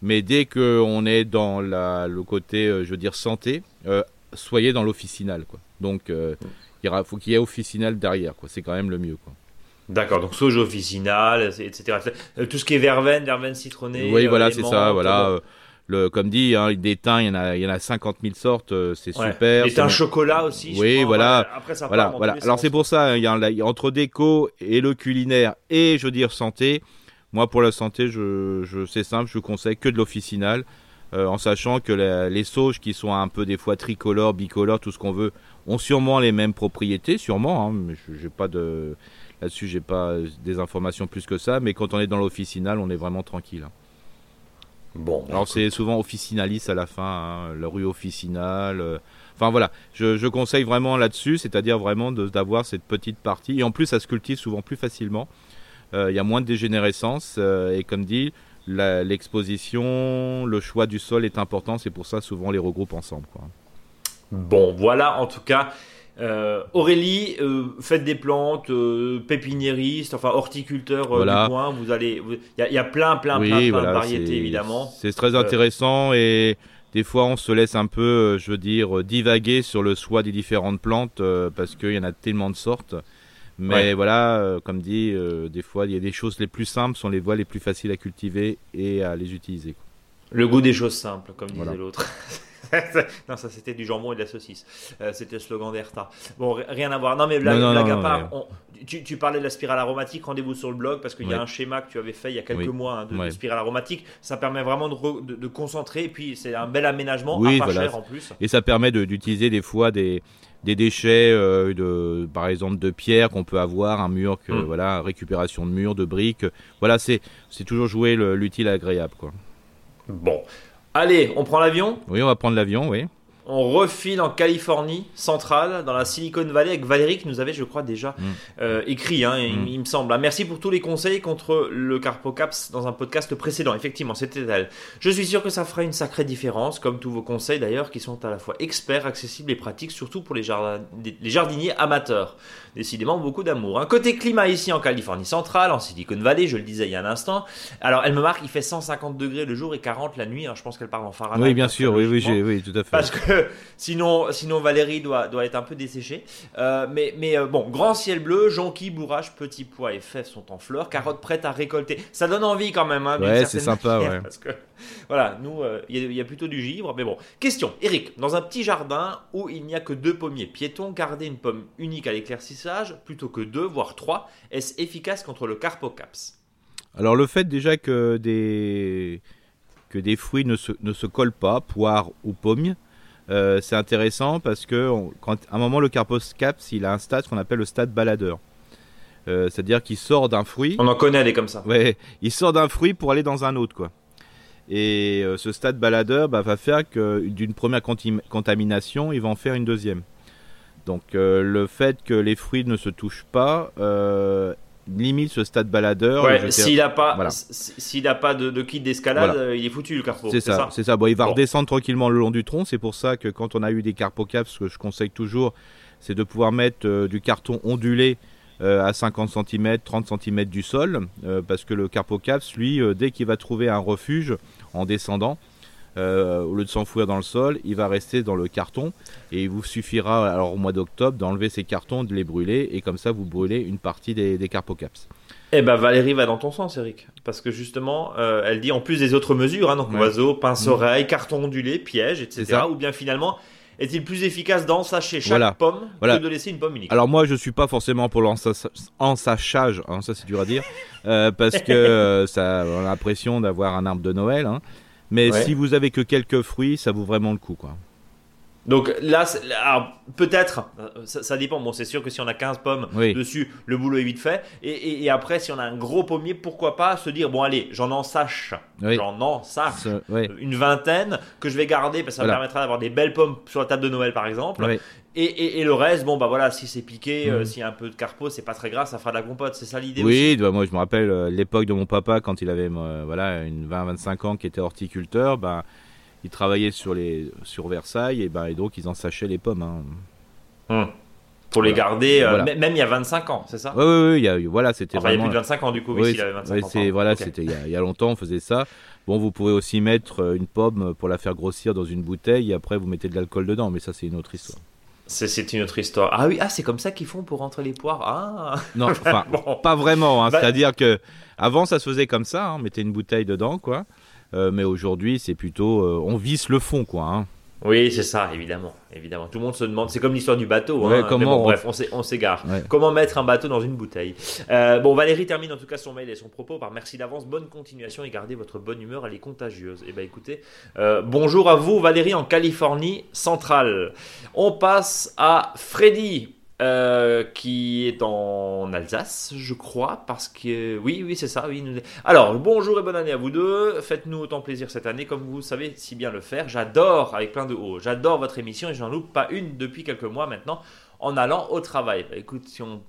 S2: Mais dès que on est dans la, le côté je veux dire santé, soyez dans l'officinal quoi. Donc il faut qu'il y ait officinal derrière quoi. C'est quand même le mieux quoi.
S1: D'accord, donc sauge officinale, etc. Euh, Tout ce qui est verveine, verveine citronnée.
S2: Oui,
S1: euh,
S2: voilà,
S1: les
S2: c'est ça. Voilà, euh, le, comme dit, hein, des thym, il y en a, il y en a 50 000 sortes. euh, c'est
S1: Ouais.
S2: super. C'est
S1: thym chocolat aussi.
S2: Oui, voilà.
S1: Après, ça
S2: Voilà, voilà. Alors c'est pour ça, il y a, un- il y a entre déco et le culinaire et je veux dire santé. Moi, pour la santé, je, je c'est simple, je vous conseille que de l'officinal, euh, en sachant que la- les sauges qui sont un peu des fois tricolores, bicolores, tout ce qu'on veut, ont sûrement les mêmes propriétés, sûrement. Hein, mais je- j'ai pas de là-dessus, j'ai pas euh, des informations plus que ça. Mais quand on est dans l'officinal, on est vraiment tranquille. hein.
S1: Bon.
S2: Alors c'est souvent officinalis à la fin, hein, la rue officinale. euh, Enfin voilà, je, je conseille vraiment là-dessus, c'est-à-dire vraiment d'avoir cette petite partie. Et en plus, ça se cultive souvent plus facilement. Euh, Il y a moins de dégénérescence. euh, et comme dit, l'exposition, le choix du sol est important. C'est pour ça souvent on les regroupe ensemble. Quoi.
S1: Bon, voilà en tout cas. Euh, Aurélie, euh, faites des plantes, euh, pépiniériste, enfin horticulteur euh,
S2: Voilà.
S1: du coin. Vous allez, il y, a- il y a plein, plein,
S2: Oui,
S1: plein,
S2: voilà,
S1: de variétés évidemment.
S2: C'est très intéressant et des fois on se laisse un peu, je veux dire, divaguer sur le choix des différentes plantes parce qu'il y en a tellement de sortes. Mais
S1: Ouais.
S2: voilà, comme dit, des fois il y a des choses les plus simples sont les voies les plus faciles à cultiver et à les utiliser.
S1: Le goût des choses simples, comme disait
S2: Voilà.
S1: non, ça c'était du jambon et de la saucisse. Euh, c'était le slogan d'Erta. Bon, ri- rien à voir. Non, mais blague,
S2: Non, non,
S1: blague
S2: non,
S1: à part, on- tu, tu parlais de la spirale aromatique. Rendez-vous sur le blog parce qu'il y a un schéma que tu avais fait il y a quelques
S2: Oui.
S1: mois hein, de, spirale aromatique. Ça permet vraiment de, re- de- de concentrer. Et puis c'est un bel aménagement,
S2: Oui,
S1: pas
S2: voilà.
S1: cher en plus.
S2: Et ça permet d'utiliser des fois des, des déchets, euh, de, par exemple de pierre qu'on peut avoir, un mur, que,
S1: Mm.
S2: voilà, récupération de murs, de briques. Voilà, c'est toujours jouer le- l'utile agréable. Quoi.
S1: Bon. Allez, on prend l'avion.
S2: Oui, on va prendre l'avion, oui.
S1: On refile en Californie centrale, dans la Silicon Valley, avec Valérie qui nous avait, je crois, déjà
S2: Mm.
S1: euh, écrit, hein, il,
S2: Mm.
S1: il me semble. Ah, Merci pour tous les conseils contre le Carpocaps dans un podcast précédent. Effectivement, c'était elle. Je suis sûr que ça fera une sacrée différence, comme tous vos conseils d'ailleurs, qui sont à la fois experts, accessibles et pratiques, surtout pour les, jardin- les jardiniers amateurs. Décidément, beaucoup d'amour. Un côté climat ici en Californie centrale, en Silicon Valley, je le disais il y a un instant. Alors, elle me marque, il fait 150 degrés le jour et 40 la nuit. hein. je pense qu'elle parle en Fahrenheit.
S2: Oui, bien
S1: hein,
S2: sûr, oui, oui, oui, tout à fait.
S1: Parce que sinon, sinon Valérie doit, doit être un peu desséchée. Euh, mais mais euh, bon, grand ciel bleu, jonquilles, bourrages, petits pois et fèves sont en fleurs, carottes prêtes à récolter. Ça donne envie quand même. Hein,
S2: Ouais, c'est sympa,
S1: manière,
S2: ouais.
S1: Parce que voilà, nous, euh, il y, a- il y a plutôt du givre. Mais bon, question, Eric, dans un petit jardin où il n'y a que deux pommiers piétons, garder une pomme unique à plutôt que deux, voire trois, est-ce efficace contre le carpocaps?
S2: Alors le fait déjà que des, que des fruits ne se, ne se collent pas, poires ou pommes, euh, c'est intéressant parce que on- quand, à un moment le carpocaps il a un stade qu'on appelle le stade baladeur. Euh, C'est-à-dire qu'il sort d'un fruit,
S1: On en connaît des comme ça.
S2: ouais, il sort d'un fruit pour aller dans un autre quoi. Et euh, ce stade baladeur bah, va faire que d'une première contamination, il va en faire une deuxième. Donc euh, le fait que les fruits ne se touchent pas euh, limite ce stade baladeur.
S1: Ouais, s'il n'a pas,
S2: voilà.
S1: s- s'il a pas de, de kit d'escalade,
S2: Voilà.
S1: euh, il est foutu le carpo.
S2: C'est ça, c'est ça. Bon, il va
S1: Bon.
S2: redescendre tranquillement le long du tronc. C'est pour ça que quand on a eu des carpocaps, ce que je conseille toujours, c'est de pouvoir mettre euh, du carton ondulé euh, à 50 cm, 30 cm du sol, euh, parce que le carpocaps, lui, dès qu'il va trouver un refuge en descendant, euh, au lieu de s'enfouir dans le sol, il va rester dans le carton et il vous suffira alors au mois d'octobre d'enlever ces cartons, de les brûler et comme ça vous brûlez une partie des, des carpocaps.
S1: Eh ben Valérie va dans ton sens, Eric, parce que justement, euh, elle dit en plus des autres mesures, hein, donc
S2: Ouais.
S1: oiseau, pince-oreille,
S2: Mm.
S1: carton ondulé, piège, etc. Ou bien finalement, est-il plus efficace d'ensacher chaque
S2: Voilà.
S1: pomme
S2: Voilà.
S1: que de laisser une pomme unique?
S2: Alors moi je suis pas forcément pour l'ensachage, hein, ça c'est dur à dire, euh, parce que euh, ça on a l'impression d'avoir un arbre de Noël. hein. Mais
S1: Ouais.
S2: si vous avez que quelques fruits, ça vaut vraiment le coup quoi.
S1: Donc là, peut-être, ça, ça dépend. Bon, c'est sûr que si on a 15 pommes
S2: Oui.
S1: dessus, le boulot est vite fait. Et, et- et après, si on a un gros pommier, pourquoi pas se dire, bon allez, j'en ensache,
S2: Oui.
S1: j'en ensache
S2: Ça- ouais.
S1: une vingtaine que je vais garder parce que ça me permettra d'avoir des belles pommes sur la table de Noël par exemple. Et, et- et le reste, bon bah voilà, si c'est piqué, euh,
S2: Mhm.
S1: s'il y a un peu de carpo, c'est pas très grave, ça fera de la compote, c'est ça l'idée aussi.
S2: Oui, bah, moi je me rappelle euh, l'époque de mon papa quand il avait euh, voilà une 20-25 ans qui était horticulteur, ben il travaillait sur les sur Versailles et ben et donc ils ensachaient les pommes. Hein.
S1: Hum. Pour les garder, euh,
S2: Voilà.
S1: même il y a 25 ans, c'est ça
S2: Ouais, ouais, ouais, il y a, voilà, c'était
S1: Enfin, il y a
S2: vraiment.
S1: plus de 25 ans du coup, oui,
S2: Oui,
S1: s'il avait 25
S2: oui,
S1: ans.
S2: voilà, c'était il y, a, il y a longtemps, on faisait ça. Bon, vous pouvez aussi mettre une pomme pour la faire grossir dans une bouteille et après vous mettez de l'alcool dedans, mais ça c'est une autre histoire.
S1: C'est- une autre histoire. Ah oui, ah c'est comme ça qu'ils font pour rentrer les poires. Ah.
S2: Non, enfin,
S1: Bon.
S2: pas vraiment. hein.
S1: Bah-
S2: C'est-à-dire que avant ça se faisait comme ça, hein, on mettait une bouteille dedans, quoi. Euh, mais aujourd'hui, c'est plutôt, euh, on visse le fond, quoi. hein.
S1: Oui, c'est ça, évidemment, évidemment. Tout le monde se demande. C'est comme l'histoire du bateau.
S2: Ouais,
S1: hein.
S2: comment
S1: Mais bon,
S2: on-
S1: bref, on s'é- on s'égare.
S2: Ouais.
S1: Comment mettre un bateau dans une bouteille Euh, Bon, Valérie termine en tout cas son mail et son propos par merci d'avance, bonne continuation et gardez votre bonne humeur, elle est contagieuse. Et ben écoutez, euh, bonjour à vous Valérie en Californie centrale. On passe à Freddy. Euh, qui est en Alsace, je crois, parce que oui, oui, c'est ça. Oui. Alors, bonjour et bonne année à vous deux. Faites-nous autant plaisir cette année, comme vous savez si bien le faire. J'adore, avec plein de hauts, j'adore votre émission et j'en loupe pas une depuis quelques mois maintenant en allant au travail. Bah, écoute, si on,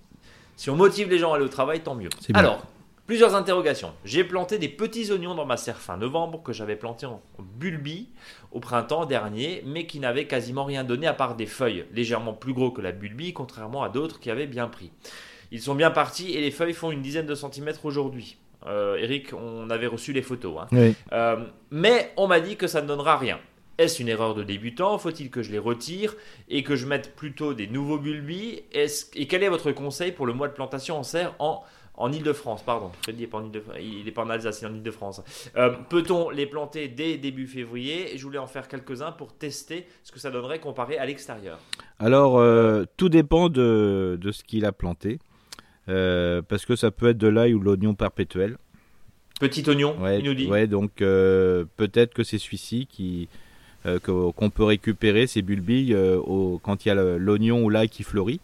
S1: si on motive les gens à aller au travail, tant mieux. Alors, Plusieurs interrogations. J'ai planté des petits oignons dans ma serre fin novembre que j'avais planté en bulbie au printemps dernier, mais qui n'avaient quasiment rien donné à part des feuilles, légèrement plus gros que la bulbie, contrairement à d'autres qui avaient bien pris. Ils sont bien partis et les feuilles font une dizaine de centimètres aujourd'hui. Euh, Eric, on avait reçu les photos. Hein. Euh, mais on m'a dit que ça ne donnera rien. Est-ce une erreur de débutant? Faut-il que je les retire et que je mette plutôt des nouveaux bulbis Et quel est votre conseil pour le mois de plantation en serre en en Ile-de-France, pardon. Freddy n'est pas en Ile-de-France, il n'est pas en Alsace, il est en Ile-de-France. Euh, peut-on les planter dès début février? Je voulais en faire quelques-uns pour tester ce que ça donnerait comparé à l'extérieur.
S2: Alors, euh, tout dépend de, ce qu'il a planté. Euh, parce que ça peut être de l'ail ou de l'oignon perpétuel.
S1: Petit oignon, il nous dit.
S2: Ouais, donc peut-être que c'est celui-ci qui qu'on peut récupérer ces bulbilles quand il y a l'oignon ou l'ail qui fleurit.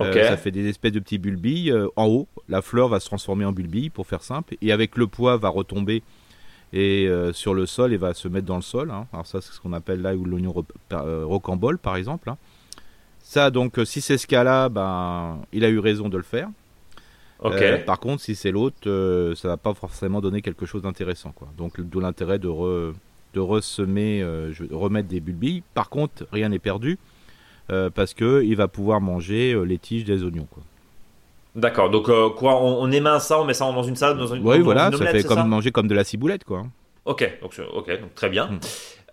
S2: Euh, ça fait des espèces de petits bulbilles euh, en haut. La fleur va se transformer en bulbille, pour faire simple, et avec le poids va retomber et euh, sur le sol et va se mettre dans le sol. Hein. Alors ça, c'est ce qu'on appelle là où l'oignon rocambole, par exemple. Hein. Ça, donc, si c'est ce cas-là, ben, il a eu raison de le faire. par contre, si c'est l'autre, ça va pas forcément donner quelque chose d'intéressant, quoi. Donc, d'où l'intérêt de, de ressemer, remettre des bulbilles. Par contre, rien n'est perdu. Euh, parce que il va pouvoir manger euh, les tiges des oignons. Quoi.
S1: D'accord, donc euh, quoi, on, émince ça, on met ça dans une salade, dans une.
S2: Oui, voilà, ça fait comme manger comme de la ciboulette, quoi.
S1: Ok, donc, ok, donc très bien. Hmm.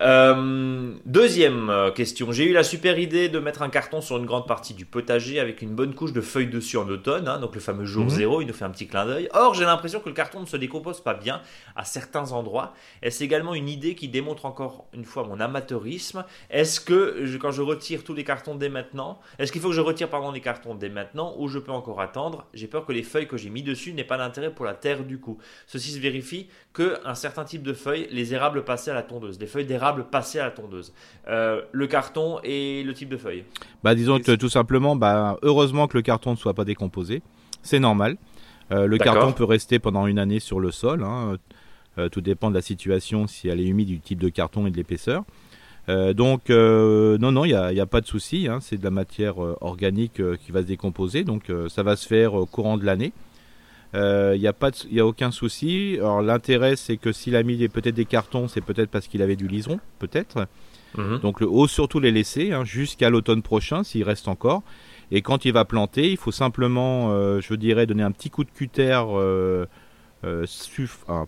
S1: Euh, deuxième euh, question. J'ai eu la super idée de mettre un carton sur une grande partie du potager avec une bonne couche de feuilles dessus en automne, hein, donc le fameux jour mhm. zéro, il nous fait un petit clin d'œil. Or, j'ai l'impression que le carton ne se décompose pas bien à certains endroits. Est-ce également une idée qui démontre encore une fois mon amateurisme? Est-ce que quand je retire tous les cartons dès maintenant, est-ce qu'il faut que je retire pardon les cartons dès maintenant ou je peux encore attendre? J'ai peur que les feuilles que j'ai mis dessus n'aient pas d'intérêt pour la terre du coup. Ceci se vérifie que un certain type de feuilles, les érables passées à la tondeuse, des feuilles d'érable passer à la tondeuse. Euh, le carton et le type de feuille.
S2: Bah disons que tout simplement, bah heureusement que le carton ne soit pas décomposé, c'est normal. Euh, le carton peut rester pendant une année sur le sol. Hein. Euh, tout dépend de la situation, si elle est humide, du type de carton et de l'épaisseur. donc non, non, il n'y a, a, pas de souci. Hein. c'est de la matière organique qui va se décomposer, donc ça va se faire au courant de l'année. Il euh, n'y a, pas a aucun souci. Alors l'intérêt, c'est que s'il a mis peut-être des cartons, c'est peut-être parce qu'il avait du liseron, peut-être. Mhm. Donc le haut, surtout les laisser hein, jusqu'à l'automne prochain, s'il reste encore. Et quand il va planter, il faut simplement, euh, je dirais, donner un petit coup de cutter, euh,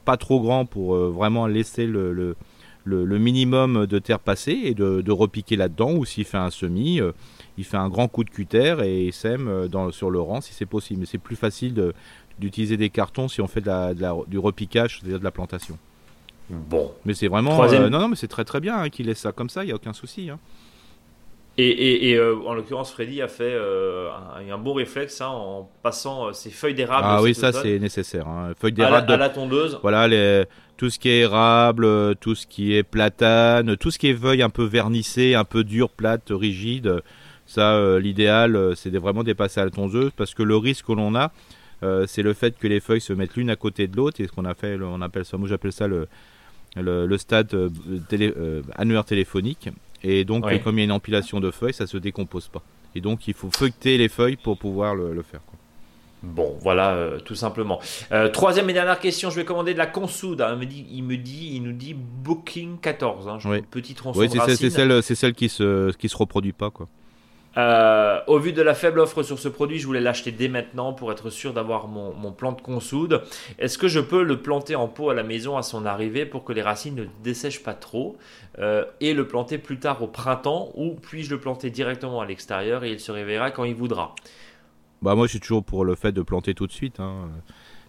S2: pas trop grand pour vraiment laisser le, le, minimum de terre passer et de, de repiquer là-dedans. Ou s'il fait un semis, il fait un grand coup de cutter et il sème dans, sur le rang si c'est possible. Mais c'est plus facile de, d'utiliser des cartons si on fait de la, du repiquage, c'est-à-dire de la plantation.
S1: Bon.
S2: Mais c'est vraiment. Euh, non, non, mais c'est très très bien hein, qu'il laisse ça comme ça, il n'y a aucun souci. Hein.
S1: Et, et, euh, en l'occurrence, Freddy a fait euh, un, un, bon réflexe hein, en passant ses feuilles d'érable.
S2: Ah oui, ça c'est nécessaire. Feuilles
S1: d'érable. À, la tondeuse.
S2: Voilà, les, tout ce qui est érable, tout ce qui est platane, tout ce qui est feuilles un peu vernissées, un peu dures, plates, rigides. Ça, l'idéal, c'est de vraiment dépasser à la tondeuse parce que le risque que l'on a, euh, c'est le fait que les feuilles se mettent l'une à côté de l'autre et ce qu'on a fait, on appelle ça, moi j'appelle ça le, le, stade euh, télé, euh, annuaire téléphonique. Et donc, comme il y a une empilation de feuilles, ça se décompose pas. Et donc, il faut feuilleter les feuilles pour pouvoir le, faire.
S1: Bon, voilà, tout simplement. troisième et dernière question, je vais commander de la consoude. Hein. Il, me dit, il me dit, il nous dit Booking 14. Hein,
S2: oui.
S1: Petit tronçon
S2: oui, c'est celle, c'est celle qui se, qui se reproduit pas, quoi.
S1: Euh, au vu de la faible offre sur ce produit, je voulais l'acheter dès maintenant pour être sûr d'avoir mon, mon, plant de consoude. Est-ce que je peux le planter en pot à la maison à son arrivée pour que les racines ne dessèchent pas trop euh, et le planter plus tard au printemps ou puis-je le planter directement à l'extérieur et il se réveillera quand il voudra?
S2: Bah moi je suis toujours pour le fait de planter tout de suite. Hein.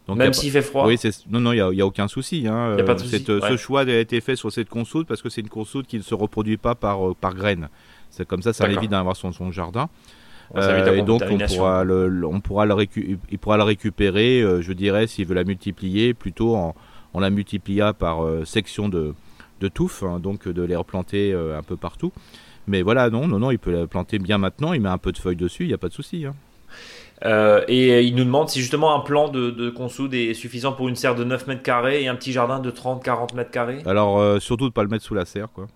S1: Donc, Même s'il fait froid?
S2: Oui, non, non, il n'y a, aucun souci. Hein. Ce choix a été fait sur cette consoude parce que c'est une consoude qui ne se reproduit pas par, euh, par graines. C'est comme ça, ça évite d'avoir son, son jardin. Euh, et donc on pourra le, on pourra le il pourra le récupérer, euh, je dirais, s'il veut la multiplier, plutôt en, en la multipliant par euh, section de, de touffes, hein, donc de les replanter un peu partout. Mais voilà, non, non, non, il peut la planter bien maintenant. Il met un peu de feuilles dessus, il n'y a pas de souci. hein.
S1: Euh, et il nous demande si justement un plan de, de consoude est suffisant pour une serre de 9 mètres carrés et un petit jardin de 30-40 mètres carrés?
S2: Alors, euh, surtout de pas le mettre sous la serre, quoi.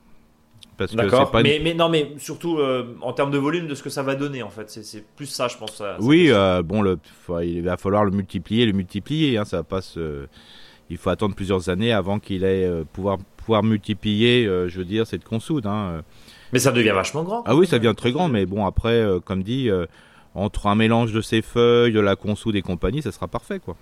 S2: Parce que une-
S1: Mais, non, mais surtout euh, en termes de volume de ce que ça va donner en fait. C'est- plus ça, je pense. ça-
S2: Oui, euh, bon, le, il va falloir le multiplier, le multiplier. Hein, ça va pas se- Il faut attendre plusieurs années avant qu'il ait euh, pouvoir pouvoir multiplier, euh, je veux dire, cette consoude. Hein.
S1: Mais ça devient vachement grand.
S2: Ah oui, ça devient très grand, mais bon, après, euh, comme dit, euh, entre un mélange de ses feuilles, de la consoude et compagnie, ça sera parfait, quoi.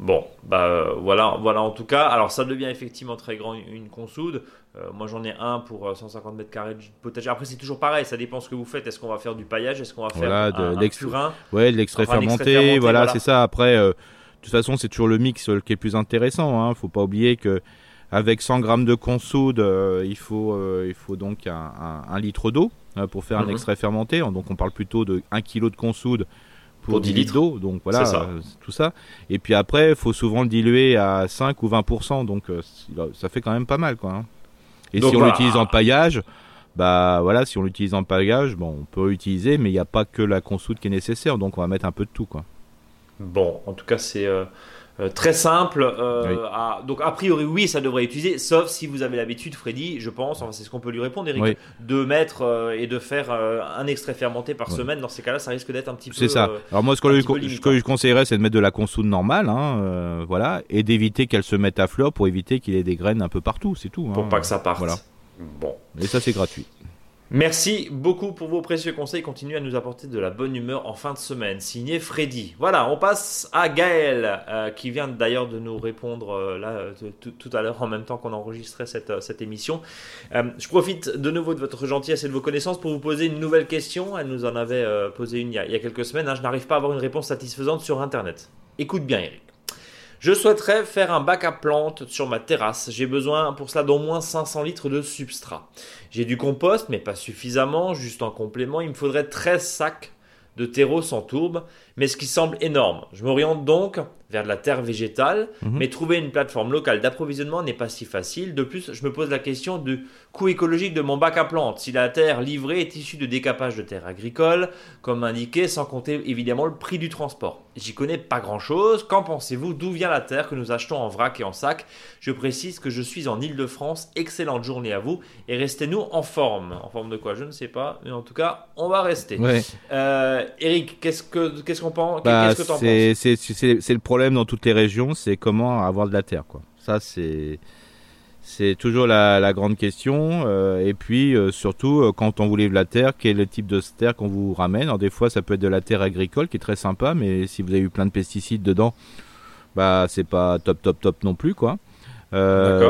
S1: Bon, bah euh, voilà, voilà en tout cas. Alors ça devient effectivement très grand une consoude. Euh, moi j'en ai un pour euh, 150 mètres carrés de potager. Après c'est toujours pareil, ça dépend ce que vous faites. Est-ce qu'on va faire du paillage? Est-ce qu'on va faire
S2: Voilà, de
S1: un, un purin?
S2: Ouais, de l'extrait
S1: Enfin,
S2: fermenté,
S1: fermenté,
S2: voilà,
S1: voilà.
S2: c'est ça. Après, euh, de toute façon, c'est toujours le mix euh, qui est plus intéressant. Hein. Faut pas oublier que avec 100 grammes de consoude, euh, il faut euh, il faut donc un, un- un litre d'eau euh, pour faire un
S1: Mhm.
S2: extrait fermenté. Donc on parle plutôt de 1 kg de consoude pour,
S1: Pour
S2: 10
S1: 10
S2: litres d'eau. Donc voilà,
S1: ça.
S2: euh, tout ça. Et puis après, il faut souvent le diluer à 5 ou 20% Donc euh, ça fait quand même pas mal, quoi. hein. Et
S1: Donc
S2: si on
S1: voilà.
S2: l'utilise en paillage, bah voilà, si on l'utilise en paillage, bon, on peut l'utiliser, mais il n'y a pas que la consoude qui est nécessaire, donc on va mettre un peu de tout, quoi.
S1: Bon, en tout cas, c'est euh, euh, très simple. euh,
S2: Oui.
S1: à- donc, a priori, oui, ça devrait utiliser, sauf si vous avez l'habitude, Freddy, je pense, enfin, c'est ce qu'on peut lui répondre, Eric,
S2: Oui.
S1: de mettre euh, et de faire un extrait fermenté par
S2: Ouais.
S1: semaine. Dans ces cas-là, ça risque d'être un petit peu.
S2: C'est ça. Alors moi, ce que, je, ce que conseillerais, c'est de mettre de la consoude normale, hein, voilà, et d'éviter qu'elle se mette à fleur pour éviter qu'il y ait des graines un peu partout, c'est tout.
S1: pour
S2: hein.
S1: pas que ça parte.
S2: Voilà.
S1: Bon.
S2: Et ça, c'est gratuit.
S1: Merci beaucoup pour vos précieux conseils. Continuez à nous apporter de la bonne humeur en fin de semaine. Signé Freddy. Voilà, on passe à Gaël, euh, qui vient d'ailleurs de nous répondre euh, là euh, tout- à l'heure en même temps qu'on enregistrait cette, émission. Je profite de nouveau de votre gentillesse et de vos connaissances pour vous poser une nouvelle question. Elle nous en avait posé une il y a, il y a quelques semaines. hein. Je n'arrive pas à avoir une réponse satisfaisante sur Internet. Écoute bien, Eric. Je souhaiterais faire un bac à plantes sur ma terrasse. J'ai besoin pour cela d'au moins 500 litres de substrat. J'ai du compost, mais pas suffisamment. Juste en complément, il me faudrait 13 sacs de terreau sans tourbe, mais ce qui semble énorme. Je m'oriente donc vers de la terre végétale,
S2: Mhm.
S1: mais trouver une plateforme locale d'approvisionnement n'est pas si facile. De plus, je me pose la question du coût écologique de mon bac à plantes. Si la terre livrée est issue de décapage de terres agricoles, comme indiqué, sans compter évidemment le prix du transport. J'y connais pas grand chose. Qu'en pensez-vous D'où vient la terre que nous achetons en vrac et en sac? Je précise que je suis en Ile-de-France. Excellente journée à vous et restez-nous en forme. En forme de quoi? Je ne sais pas, mais en tout cas, on va rester.
S2: Ouais.
S1: Euh, Eric, qu'est-ce que qu'est-ce qu'on pense
S2: Bah,
S1: Qu'est-ce que penses
S2: c'est le problème dans toutes les régions, c'est comment avoir de la terre, quoi. Ça, c'est c'est toujours la, la grande question. euh, et puis euh, surtout, euh, quand on vous livre la terre, quel est le type de terre qu'on vous ramène? Alors des fois, ça peut être de la terre agricole qui est très sympa, mais si vous avez eu plein de pesticides dedans, bah c'est pas top top top non plus, quoi.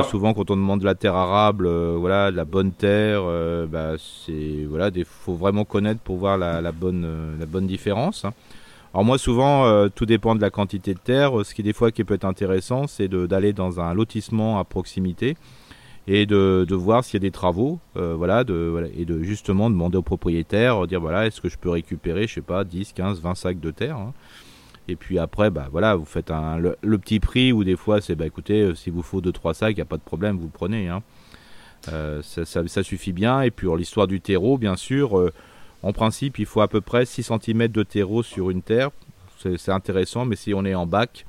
S2: Souvent, quand on demande de la terre arable, voilà, de la bonne terre, bah, c'est voilà, il faut vraiment connaître pour voir la, la bonne la bonne différence. hein. Alors moi souvent euh, tout dépend de la quantité de terre. Ce qui des fois qui peut être intéressant, c'est d'aller dans un lotissement à proximité et de, voir s'il y a des travaux, euh, voilà, et de justement demander au propriétaire, euh, dire voilà, est-ce que je peux récupérer, je sais pas, 10, 15, 20 sacs de terre. hein. Et puis après, bah voilà, vous faites un, le, petit prix ou des fois c'est bah écoutez, s'il vous faut 2-3 sacs, il n'y a pas de problème, vous prenez. Hein. Ça, ça, suffit bien. Et puis l'histoire du terreau, bien sûr, en principe, il faut à peu près 6 cm de terreau sur une terre. C'est intéressant, mais si on est en bac,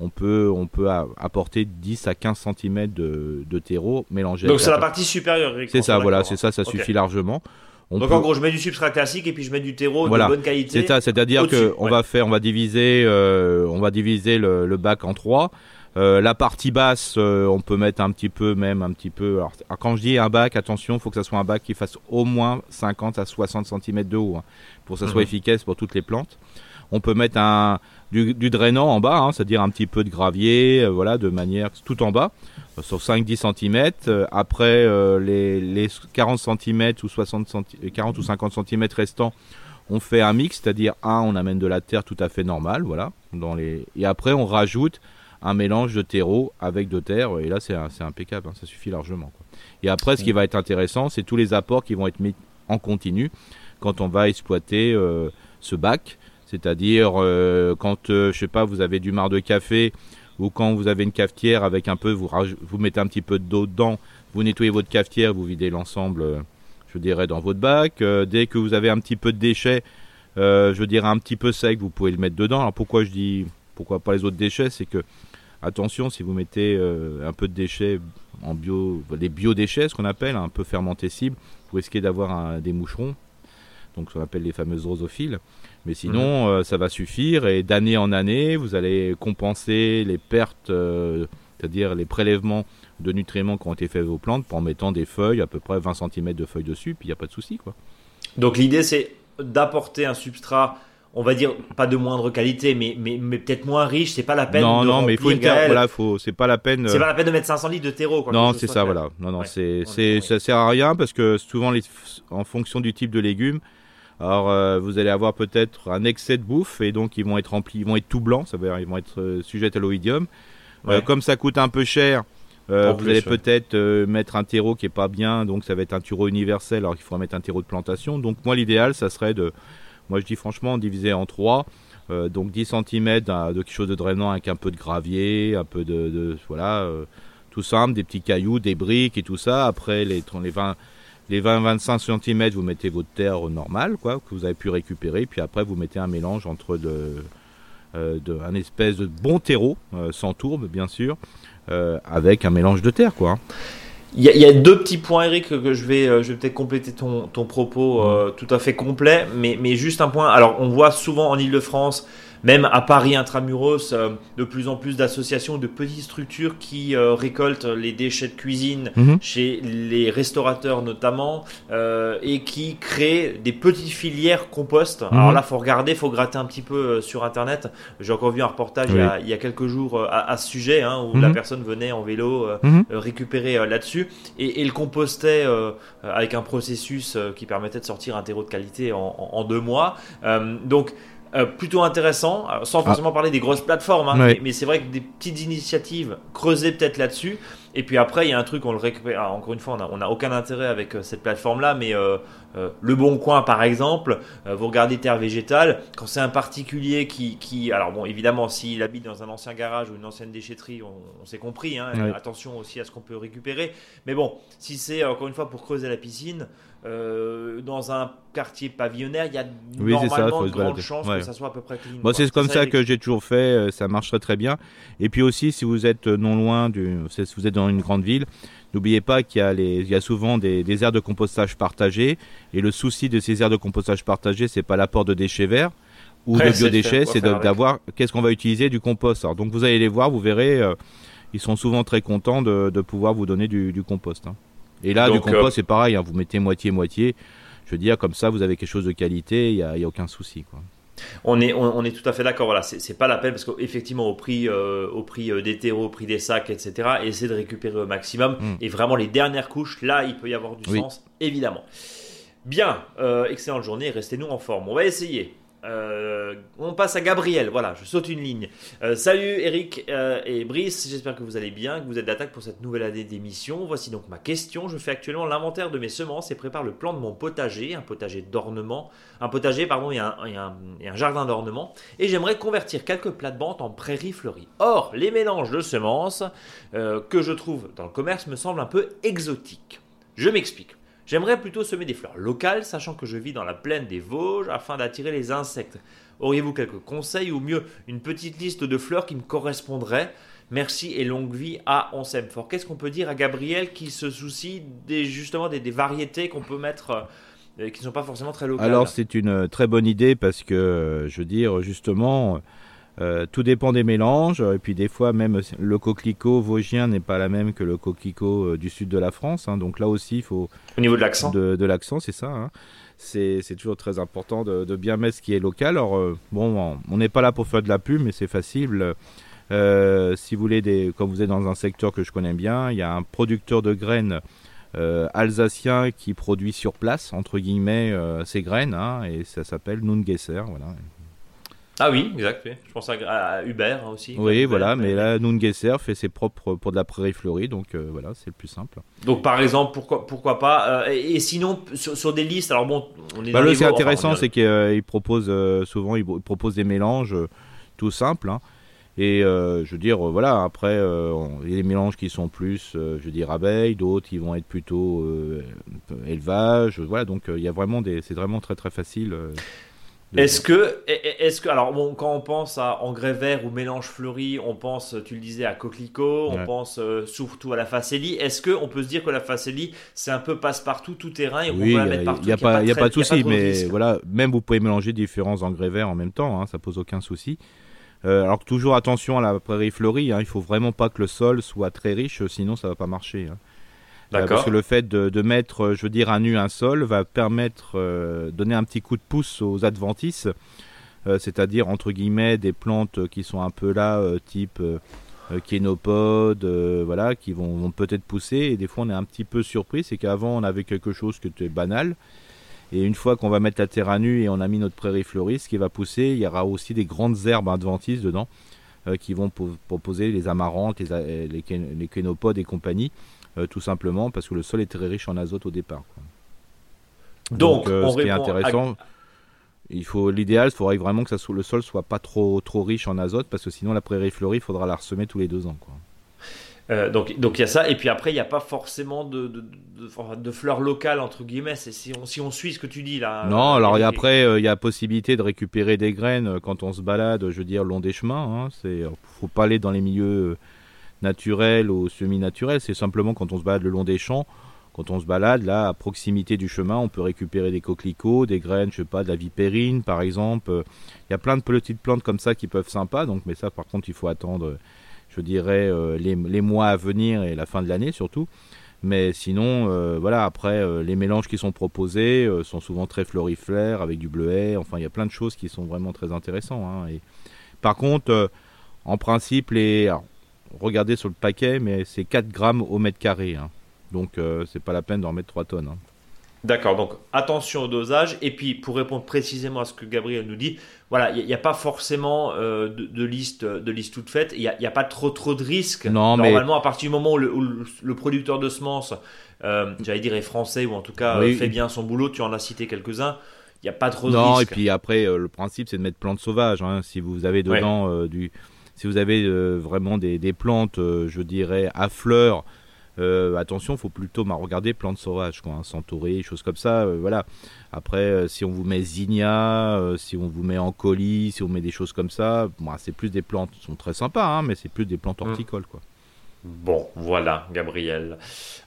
S2: on peut, on peut a- apporter 10 à 15 cm de, de terreau mélangé.
S1: Donc c'est la partie supérieure.
S2: C'est ça, voilà, c'est ça, ça suffit largement. On
S1: Donc
S2: peut-
S1: en gros, je mets du substrat classique et puis je mets du terreau
S2: Voilà.
S1: de bonne qualité.
S2: c'est ça, c'est-à-dire
S1: au-dessus,
S2: que on
S1: ouais.
S2: va faire, on va diviser, euh, on va diviser le, le bac en trois. Euh, la partie basse, euh, on peut mettre un petit peu, même un petit peu. Alors, alors, quand je dis un bac, attention, il faut que ça soit un bac qui fasse au moins 50 à 60 cm de haut, hein, pour que ça soit
S1: Mhm.
S2: efficace pour toutes les plantes. On peut mettre un du, du drainant en bas, hein, c'est-à-dire un petit peu de gravier, euh, voilà, de manière tout en bas, euh, sur 5-10 cm. après euh, les, les 40 cm ou 60 centi- 40 ou 50 cm restants, on fait un mix, c'est-à-dire un, on amène de la terre tout à fait normale, voilà, dans les, et après on rajoute un mélange de terreau avec de terre, et là c'est impeccable, hein, ça suffit largement. quoi. Et après, ce qui va être intéressant, c'est tous les apports qui vont être mis en continu quand on va exploiter euh, ce bac, c'est-à-dire euh, quand, euh, je sais pas, vous avez du marc de café ou quand vous avez une cafetière avec un peu, vous, vous mettez un petit peu d'eau dedans, vous nettoyez votre cafetière, vous videz l'ensemble. je dirais, dans votre bac. Dès que vous avez un petit peu de déchets, je dirais un petit peu sec, vous pouvez le mettre dedans. Alors pourquoi je dis, pourquoi pas les autres déchets, c'est que attention, si vous mettez un peu de déchets en bio, les biodéchets, ce qu'on appelle, un peu fermentés cibles, vous risquez d'avoir des moucherons, donc ce qu'on appelle les fameuses drosophiles. Mais sinon, mhm. ça va suffire et d'année en année, vous allez compenser les pertes, c'est-à-dire les prélèvements de nutriments qui ont été faits aux plantes en mettant des feuilles, à peu près 20 cm de feuilles dessus, puis il n'y a pas de souci. quoi.
S1: Donc l'idée, c'est d'apporter un substrat on va dire pas de moindre qualité, mais, mais, mais peut-être moins riche. C'est pas la peine.
S2: Non, non, mais il faut une voilà, faut, c'est pas la peine.
S1: C'est pas la peine de mettre 500 litres de terreau. Quoi,
S2: non, c'est ça, voilà. Non, non, c'est, c'est, ça sert à rien parce que souvent, les, en fonction du type de légumes, alors euh, vous allez avoir peut-être un excès de bouffe et donc ils vont être remplis, ils vont être tout blancs, ça veut dire ils vont être euh, sujets à l'oïdium. Euh, comme ça coûte un peu cher, euh, vous allez peut-être euh, mettre un terreau qui est pas bien, donc ça va être un terreau universel, alors qu'il faudra mettre un terreau de plantation. Donc moi l'idéal, ça serait de, moi je dis franchement, diviser en trois. Euh, donc 10 cm de quelque chose de drainant avec un peu de gravier, un peu de, voilà, tout simple, des petits cailloux, des briques et tout ça. Après les, les 20 les 20-25 cm, vous mettez votre terre normale, quoi, que vous avez pu récupérer. Puis après, vous mettez un mélange entre de, de un espèce de bon terreau, sans tourbe, bien sûr, euh, avec un mélange de terre, quoi.
S1: Il y, a, deux petits points, Eric, que je vais, euh, je vais peut-être compléter ton, ton propos euh, tout à fait complet, mais, mais juste un point. Alors, on voit souvent en Ile-de-France même à Paris intramuros, euh, de plus en plus d'associations, de petites structures qui euh, récoltent les déchets de cuisine mhm. chez les restaurateurs notamment euh, et qui créent des petites filières compost. Mhm. Alors là, faut regarder, faut gratter un petit peu sur internet. J'ai encore vu un reportage il, y a, quelques jours à, ce sujet hein, où la mhm. personne venait en vélo récupérer là-dessus et, et, le compostait avec un processus qui permettait de sortir un terreau de qualité en, en deux mois. donc euh, plutôt intéressant, sans ah. forcément parler des grosses plateformes, hein, mais, c'est vrai que des petites initiatives creusées peut-être là-dessus. Et puis après, il y a un truc, on le récupère. encore une fois, on n'a aucun intérêt avec euh, cette plateforme-là, mais euh, le Bon Coin, par exemple, vous regardez Terre Végétale, quand c'est un particulier qui, qui, alors bon, évidemment, s'il habite dans un ancien garage ou une ancienne déchetterie, on, s'est compris. Hein, attention aussi à ce qu'on peut récupérer. Mais bon, si c'est encore une fois pour creuser la piscine, euh, dans un quartier pavillonnaire, il y a normalement de grandes chances que ça soit à peu près clean.
S2: c'est comme ça, que j'ai toujours fait, euh, ça marcherait très bien. Et puis aussi, si vous êtes non loin, du, si vous êtes dans une grande ville, n'oubliez pas qu'il y, a y souvent des, des aires de compostage partagées. Et le souci de ces aires de compostage partagées, c'est pas l'apport de déchets verts ou de biodéchets, c'est d'avoir qu'est-ce qu'on va utiliser du compost. donc vous allez les voir, vous verrez, euh, ils sont souvent très contents de, de pouvoir vous donner du, du compost. Hein. Et là, du compost, euh, c'est pareil, hein, vous mettez moitié-moitié. Je veux dire, comme ça, vous avez quelque chose de qualité, il n'y a, a, aucun souci. Quoi.
S1: On est, on, est tout à fait d'accord. Voilà, c'est pas la peine parce qu'effectivement, au prix, euh, au prix euh, des terreaux, au prix des sacs, etc., essayer de récupérer au maximum. Mm. Et vraiment, les dernières couches, là, il peut y avoir du sens, évidemment. Bien, excellente journée, restez-nous en forme. On va essayer. Euh, on passe à Gabriel, voilà, je saute une ligne. Euh, salut Eric euh, et Brice, j'espère que vous allez bien, que vous êtes d'attaque pour cette nouvelle année d'émission. Voici donc ma question. Je fais actuellement l'inventaire de mes semences et prépare le plan de mon potager, un potager d'ornement, un potager, pardon, et un, un, jardin d'ornement. Et j'aimerais convertir quelques plates-bandes en prairies fleuries. Or, les mélanges de semences que je trouve dans le commerce me semblent un peu exotiques. Je m'explique. J'aimerais plutôt semer des fleurs locales, sachant que je vis dans la plaine des Vosges, afin d'attirer les insectes. Auriez-vous quelques conseils ou mieux une petite liste de fleurs qui me correspondraient? Merci et longue vie à On. Qu'est-ce qu'on peut dire à Gabriel qui se soucie des, justement des, variétés qu'on peut mettre euh, qui ne sont pas forcément très locales?
S2: Alors c'est une euh, très bonne idée parce que, euh, je veux dire, justement, euh, tout dépend des mélanges. Et puis des fois, même le coquelicot vosgien n'est pas la même que le coquelicot euh, du sud de la France. Hein. donc là aussi, il faut...
S1: Au niveau de l'accent
S2: De, l'accent, c'est ça. Hein. C'est toujours très important de, bien mettre ce qui est local. Alors, euh, bon, on n'est pas là pour faire de la pub, mais c'est facile. si vous voulez, des, comme vous êtes dans un secteur que je connais bien, il y a un producteur de graines alsacien qui produit sur place, entre guillemets, ses graines, hein, et ça s'appelle Nungesser. Voilà.
S1: Ah oui, exact. Je pense à, Uber aussi.
S2: Oui, voilà, mais là, Nungesser fait ses propres pour de la prairie fleurie, donc euh, voilà, c'est le plus simple.
S1: Donc par exemple, pourquoi, pourquoi pas euh, et, sinon, sur, des listes, alors bon,
S2: on est bah, Ce qui est intéressant, c'est qu'il propose souvent, il propose des mélanges tout simples. Hein. Et je veux dire, voilà, après, il y a des mélanges qui sont plus, je veux dire, abeilles, d'autres qui vont être plutôt élevage. Voilà, donc il y a vraiment des. C'est vraiment très très facile.
S1: Est-ce que, est-ce que, alors bon, quand on pense à engrais vert ou mélange fleuri, on pense, tu le disais, à coquelicot, on pense euh, surtout à la facélie. Est-ce que on peut se dire que la facélie, c'est un peu passe-partout, tout terrain et on peut la mettre partout
S2: Il n'y a, pas, y a pas de souci, mais voilà, même vous pouvez mélanger différents engrais verts en même temps, hein, ça pose aucun souci. Euh, alors toujours attention à la prairie fleurie, hein, il faut vraiment pas que le sol soit très riche, sinon ça va pas marcher. Hein. Euh, parce que le fait de, mettre, euh, je veux dire, un nu, un sol, va permettre, euh, donner un petit coup de pouce aux adventices, c'est-à-dire, entre guillemets, des plantes qui sont un peu là, type kénopode, voilà, qui vont, peut-être pousser. Et des fois, on est un petit peu surpris, c'est qu'avant, on avait quelque chose qui était banal. Et une fois qu'on va mettre la terre à nu et on a mis notre prairie fleurie, ce qui va pousser, il y aura aussi des grandes herbes adventices dedans qui vont proposer les amarantes, les, les, les kénopodes et compagnie. Euh, tout simplement parce que le sol est très riche en azote au départ.
S1: Donc,
S2: euh, ce qui est intéressant, il faut l'idéal, il faudrait vraiment que ça le sol soit pas trop trop riche en azote parce que sinon la prairie fleurie, il faudra la ressemer tous les deux ans. Quoi.
S1: Euh, donc donc il y a ça et puis après il n'y a pas forcément de, de, de, fleurs locales entre guillemets si on, si on suit ce que tu dis là
S2: non alors après il y a possibilité de récupérer des graines quand on se balade je veux dire long des chemins hein, c'est faut pas aller dans les milieux naturel ou semi-naturel, c'est simplement quand on se balade le long des champs, quand on se balade là à proximité du chemin, on peut récupérer des coquelicots, des graines, je sais pas, de la vipérine par exemple. Il y a plein de petites plantes comme ça qui peuvent sympa, donc mais ça par contre il faut attendre, je dirais euh, les, mois à venir et la fin de l'année surtout. Mais sinon, euh, voilà, après, euh, les mélanges qui sont proposés sont souvent très florifères, avec du bleuet. Enfin, il y a plein de choses qui sont vraiment très intéressantes. Hein, et... Par contre, en principe, les regardez sur le paquet, mais c'est 4 grammes au mètre carré. Hein. Donc euh, c'est pas la peine d'en mettre 3 tonnes. Hein.
S1: D'accord, donc attention au dosage. Et puis pour répondre précisément à ce que Gabriel nous dit, voilà, il n'y a, pas forcément euh, de, liste, de liste toute faite. Il n'y a, pas trop trop de risques. Non, Normalement, à partir du moment où le, producteur de semences, euh, j'allais dire est français ou en tout cas fait bien son boulot, tu en as cité quelques-uns. Il n'y a pas trop de risques. Non,
S2: et puis après, le principe c'est de mettre plantes sauvages. Hein. Si vous avez dedans du si vous avez euh, vraiment des, plantes, euh, je dirais, à fleurs, euh, attention, faut plutôt bah, regarder plantes sauvages, quoi, hein, choses comme ça. voilà. Après, si on vous met zinnia, si on vous met en colis, si on met des choses comme ça, bah, c'est plus des plantes, sont très sympas, hein, mais c'est plus des plantes mm. horticoles, quoi.
S1: Bon, voilà, Gabriel.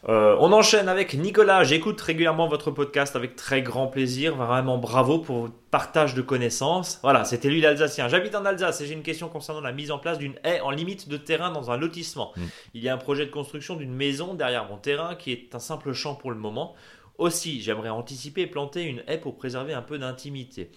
S1: Euh, on enchaîne avec Nicolas. J'écoute régulièrement votre podcast avec très grand plaisir. Vraiment bravo pour votre partage de connaissances. Voilà, c'était lui l'Alsacien. J'habite en Alsace et j'ai une question concernant la mise en place d'une haie en limite de terrain dans un lotissement. Mm. Il y a un projet de construction d'une maison derrière mon terrain qui est un simple champ pour le moment. Aussi, j'aimerais anticiper et planter une haie pour préserver un peu d'intimité.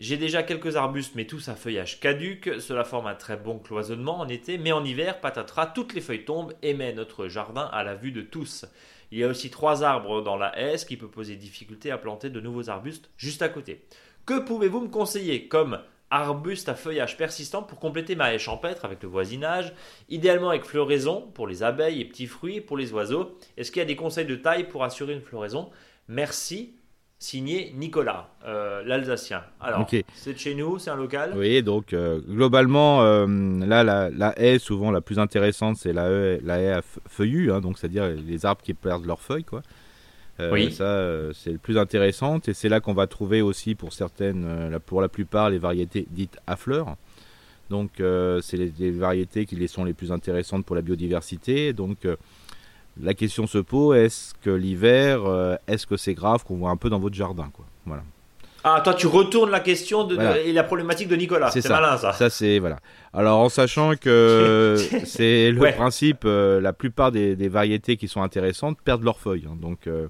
S1: J'ai déjà quelques arbustes, mais tous à feuillage caduc. Cela forme un très bon cloisonnement en été, mais en hiver, patatras, toutes les feuilles tombent et met notre jardin à la vue de tous. Il y a aussi trois arbres dans la haie, ce qui peut poser difficulté à planter de nouveaux arbustes juste à côté. Que pouvez-vous me conseiller comme arbuste à feuillage persistant pour compléter ma haie champêtre avec le voisinage, idéalement avec floraison pour les abeilles et petits fruits pour les oiseaux? Est-ce qu'il y a des conseils de taille pour assurer une floraison? Merci signé Nicolas, euh, l'Alsacien. Alors, c'est de chez nous, c'est un local
S2: Oui, donc euh, globalement, euh, là, la, haie, souvent la plus intéressante, c'est la haie, la haie à feuillus, hein, donc c'est-à-dire les arbres qui perdent leurs feuilles, quoi. oui. Ça, c'est le plus intéressant, et c'est là qu'on va trouver aussi pour certaines, pour la plupart, les variétés dites à fleurs. Donc, c'est les, les, variétés qui les sont les plus intéressantes pour la biodiversité. Donc, la question se pose est-ce que l'hiver, euh, est-ce que c'est grave qu'on voit un peu dans votre jardin quoi? Voilà.
S1: Ah, toi, tu retournes la question de, et la problématique de Nicolas. C'est malin, ça.
S2: Ça, c'est voilà. Alors, en sachant que c'est le principe, euh, la plupart des, variétés qui sont intéressantes perdent leurs feuilles. Hein. donc, euh,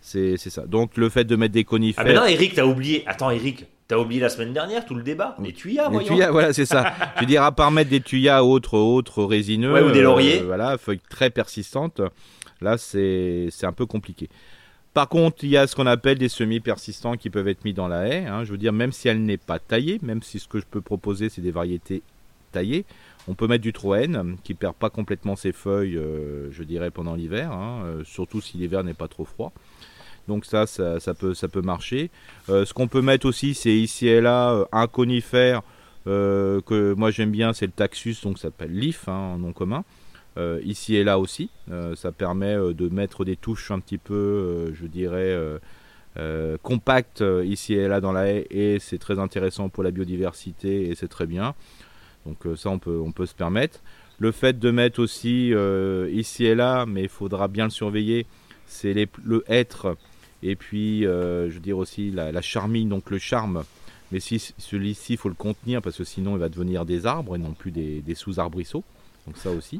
S2: c'est ça. Donc, le fait de mettre des conifères. Ah,
S1: mais non, Eric, t'as oublié. Attends, Eric, T'as oublié la semaine dernière tout le débat Les tuyas,
S2: les tuyas, voilà, c'est ça. Je veux dire, à part mettre des tuyas autres, autres résineux,
S1: ou des lauriers,
S2: euh, voilà, feuilles très persistantes. Là, c'est c'est un peu compliqué. Par contre, il y a ce qu'on appelle des semis persistants qui peuvent être mis dans la haie. Hein. Je veux dire, même si elle n'est pas taillée, même si ce que je peux proposer, c'est des variétés taillées, on peut mettre du troène qui perd pas complètement ses feuilles, euh, je dirais, pendant l'hiver, hein, euh, surtout si l'hiver n'est pas trop froid. Donc ça, ça, peut, marcher. Euh, ce qu'on peut mettre aussi, c'est ici et là euh, un conifère euh, que moi j'aime bien, c'est le Taxus, donc ça s'appelle Leaf hein, en nom commun. Ici et là aussi, ça permet de mettre des touches un petit peu, je dirais, compactes ici et là dans la haie, et c'est très intéressant pour la biodiversité et c'est très bien. Donc ça, on peut, on peut se permettre. Le fait de mettre aussi ici et là, mais il faudra bien le surveiller, c'est le être et puis je veux dire aussi la, la charmille, donc le charme mais si celui-ci, il faut le contenir parce que sinon il va devenir des arbres et non plus des, sous-arbrisseaux. Donc ça aussi.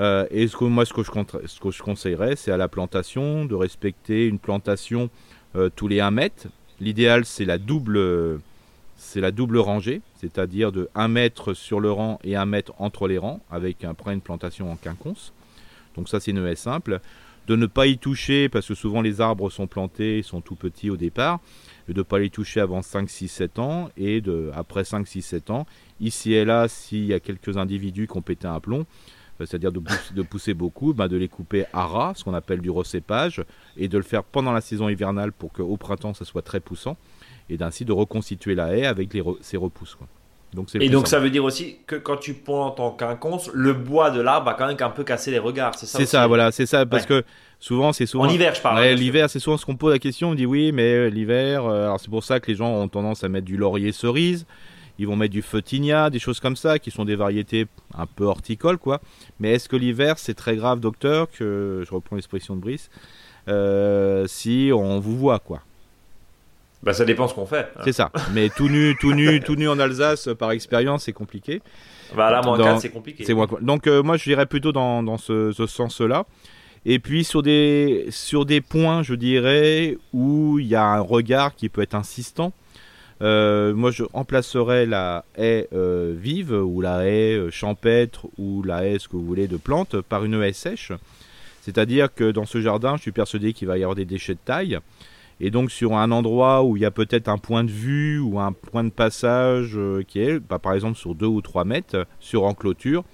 S2: Euh, et ce que, moi, ce que je, ce que je conseillerais, c'est à la plantation de respecter une plantation euh, tous les 1 mètre. L'idéal, c'est la double, c'est la double rangée, c'est-à-dire de 1 mètre sur le rang et 1 mètre entre les rangs, avec après une plantation en quinconce. Donc ça, c'est une haie simple. De ne pas y toucher, parce que souvent les arbres sont plantés, sont tout petits au départ de ne pas les toucher avant 5, 6, 7 ans, et après 5, 6, 7 ans, ici et là, s'il y a quelques individus qui ont pété un plomb, euh, c'est-à-dire de, pousser, beaucoup, ben de les couper à ras, ce qu'on appelle du recépage, et de le faire pendant la saison hivernale pour qu'au printemps, ça soit très poussant, et d'ainsi de reconstituer la haie avec les ces repousses.
S1: Donc et donc ça veut dire aussi que quand tu plantes en quinconce, le bois de l'arbre va quand même un peu casser les regards, c'est ça
S2: C'est ça, voilà, c'est ça, parce que souvent c'est souvent.
S1: En hiver, je parle.
S2: l'hiver, c'est souvent ce qu'on pose la question, on dit oui, mais euh, l'hiver, euh, alors c'est pour ça que les gens ont tendance à mettre du laurier cerise, ils vont mettre du feutigna, des choses comme ça, qui sont des variétés un peu horticoles, quoi. Mais est-ce que l'hiver, c'est très grave, docteur, que je reprends l'expression de Brice, euh, si on vous voit, quoi?
S1: Bah, ça dépend ce qu'on fait.
S2: C'est ça. Mais tout nu, tout nu, tout nu en Alsace, par expérience, c'est compliqué.
S1: Bah là, moins 4, c'est compliqué.
S2: Donc, euh, moi, je dirais plutôt dans, dans ce, sens-là. Et puis, sur des, sur des points, je dirais, où il y a un regard qui peut être insistant. Euh, moi, je remplacerais la haie euh, vive ou la haie champêtre ou la haie, ce que vous voulez, de plantes par une haie sèche. C'est-à-dire que dans ce jardin, je suis persuadé qu'il va y avoir des déchets de taille. Et donc sur un endroit où il y a peut-être un point de vue ou un point de passage euh, qui est, bah, par exemple sur 2 ou 3 mètres, sur en clôture,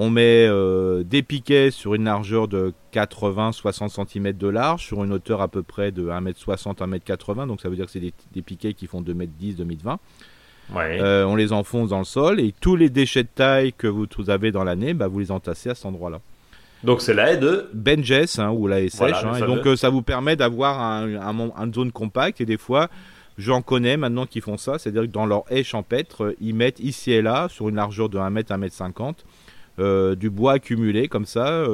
S2: on met euh, des piquets sur une largeur de 80-60 cm de large, sur une hauteur à peu près de 1m60, 1m80, donc ça veut dire que c'est des, piquets qui font 2m10, 2m20. Euh, on les enfonce dans le sol et tous les déchets de taille que vous, avez dans l'année, bah, vous les entassez à cet endroit-là.
S1: Donc c'est la haie de
S2: Benjes hein, ou la haie sèche. Hein, et donc euh, ça vous permet d'avoir un, un, zone compacte et des fois j'en connais maintenant qui font ça, c'est-à-dire que dans leur haie champêtre, euh, ils mettent ici et là sur une largeur de 1 mètre, 1 mètre 50 euh, du bois accumulé comme ça.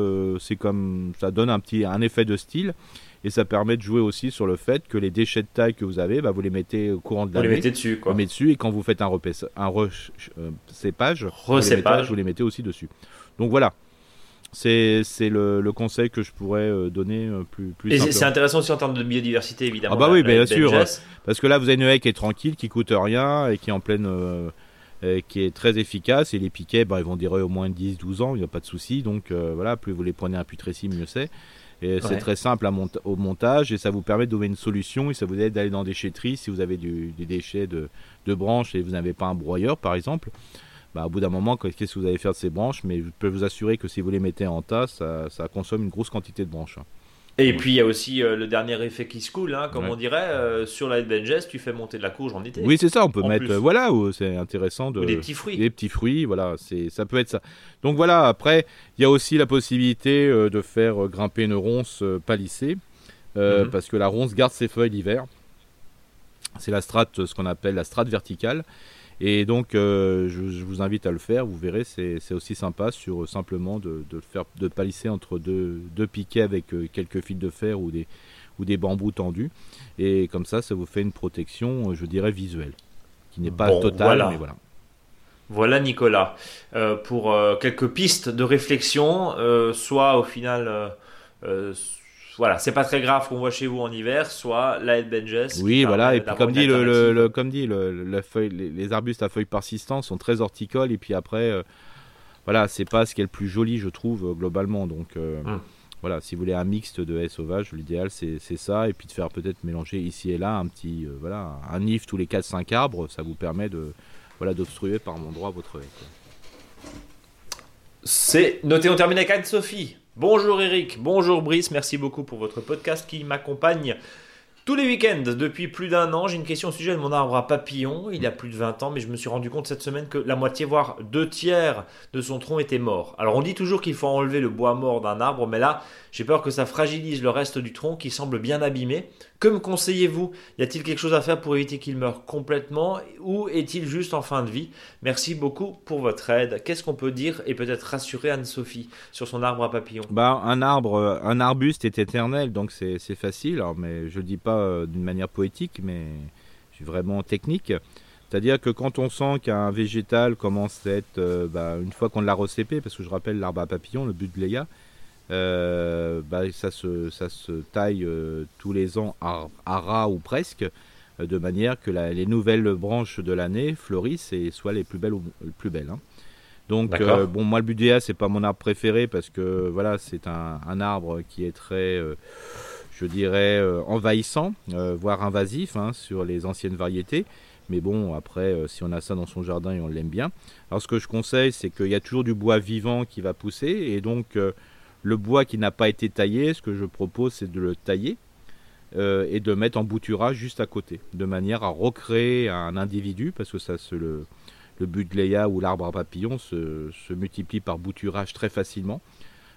S2: c'est comme ça donne un petit un effet de style. Et ça permet de jouer aussi sur le fait que les déchets de taille que vous avez, bah, vous les mettez au courant de l'année.
S1: Vous les mettez dessus, quoi.
S2: Vous les mettez dessus, et quand vous faites un, un recépage, vous les mettez aussi dessus. Donc voilà, c'est le, conseil que je pourrais euh, donner euh, plus, plus
S1: Et c'est intéressant aussi en termes de biodiversité, évidemment.
S2: Ah bah oui, bien sûr. Parce que là, vous avez une haie qui est tranquille, qui coûte rien et qui est en pleine... Euh, qui est très efficace. Et les piquets bah, ils vont durer au moins 10-12 ans, il n'y a pas de souci. Donc voilà, plus vous les prenez un putrécie mieux c'est. Et c'est très simple à au montage et ça vous permet de trouver une solution et ça vous aide d'aller dans des déchetteries si vous avez des déchets de, de branches et vous n'avez pas un broyeur par exemple bah, au bout d'un moment, qu'est-ce que vous allez faire de ces branches Mais je peux vous assurer que si vous les mettez en tas, ça, consomme une grosse quantité de branches. Hein.
S1: Et puis il y a aussi euh, le dernier effet qui se coule, hein, comme on dirait, euh, sur la Benjes, tu fais monter de la courge en été.
S2: Oui, c'est ça, on peut mettre, voilà, c'est intéressant de.
S1: Ou des petits fruits.
S2: Des petits fruits, voilà, c'est, ça peut être ça. Donc voilà, après, il y a aussi la possibilité euh, de faire grimper une ronce palissée, mhm. parce que la ronce garde ses feuilles l'hiver. C'est la strate, ce qu'on appelle la strate verticale. Et donc, euh, je, vous invite à le faire. Vous verrez, c'est aussi sympa sur euh, simplement de, faire de palisser entre deux, piquets avec euh, quelques fils de fer ou des, ou des bambous tendus. Et comme ça, ça vous fait une protection, je dirais, visuelle, qui n'est pas totale, mais voilà.
S1: Voilà Nicolas, pour quelques pistes de réflexion, soit au final voilà, c'est pas très grave qu'on voit chez vous en hiver, soit la Benjes.
S2: Oui, voilà, et puis comme dit, le, comme dit le, feuille, les, arbustes à feuilles persistantes sont très horticoles, et puis après, euh, voilà, c'est pas ce qui est le plus joli, je trouve, euh, globalement. Donc, euh, hum. voilà, si vous voulez un mixte de haies sauvages, l'idéal c'est ça, et puis de faire peut-être mélanger ici et là un petit, voilà, un nif tous les 4-5 arbres, ça vous permet de, voilà, d'obstruer par endroit votre haie.
S1: C'est noté, on termine avec Anne-Sophie. Bonjour Eric, bonjour Brice, merci beaucoup pour votre podcast qui m'accompagne Tous les week-ends, depuis plus d'un an, j'ai une question au sujet de mon arbre à papillons. Il a plus de 20 ans, mais je me suis rendu compte cette semaine que la moitié, voire deux tiers de son tronc était mort. Alors on dit toujours qu'il faut enlever le bois mort d'un arbre, mais là, j'ai peur que ça fragilise le reste du tronc qui semble bien abîmé. Que me conseillez-vous? Y a-t-il quelque chose à faire pour éviter qu'il meure complètement? Ou est-il juste en fin de vie? Merci beaucoup pour votre aide. Qu'est-ce qu'on peut dire et peut-être rassurer Anne-Sophie sur son arbre à papillons?
S2: Bah, un arbre, un arbuste est éternel, donc c'est facile. Alors, mais je le dis pas euh, d'une manière poétique, mais je suis vraiment technique. C'est-à-dire que quand on sent qu'un végétal commence à être, euh, bah, une fois qu'on l'a recépé, parce que je rappelle l'arbre à papillons, le but de euh, bah, ça, se, ça se taille tous les ans à, ras ou presque, de manière que les nouvelles branches de l'année fleurissent et soient les plus belles ou les plus belles. Hein. Donc bon, moi le budéa c'est pas mon arbre préféré parce que voilà c'est un, un, arbre qui est très je dirais, euh, envahissant, euh, voire invasif hein, sur les anciennes variétés. Mais bon, après, euh, si on a ça dans son jardin et on l'aime bien. Alors ce que je conseille, c'est qu'il y a toujours du bois vivant qui va pousser. Et donc, le bois qui n'a pas été taillé, ce que je propose, c'est de le tailler et de mettre en bouturage juste à côté. De manière à recréer un individu, parce que ça, le, le ou l'arbre à papillon se, multiplie par bouturage très facilement.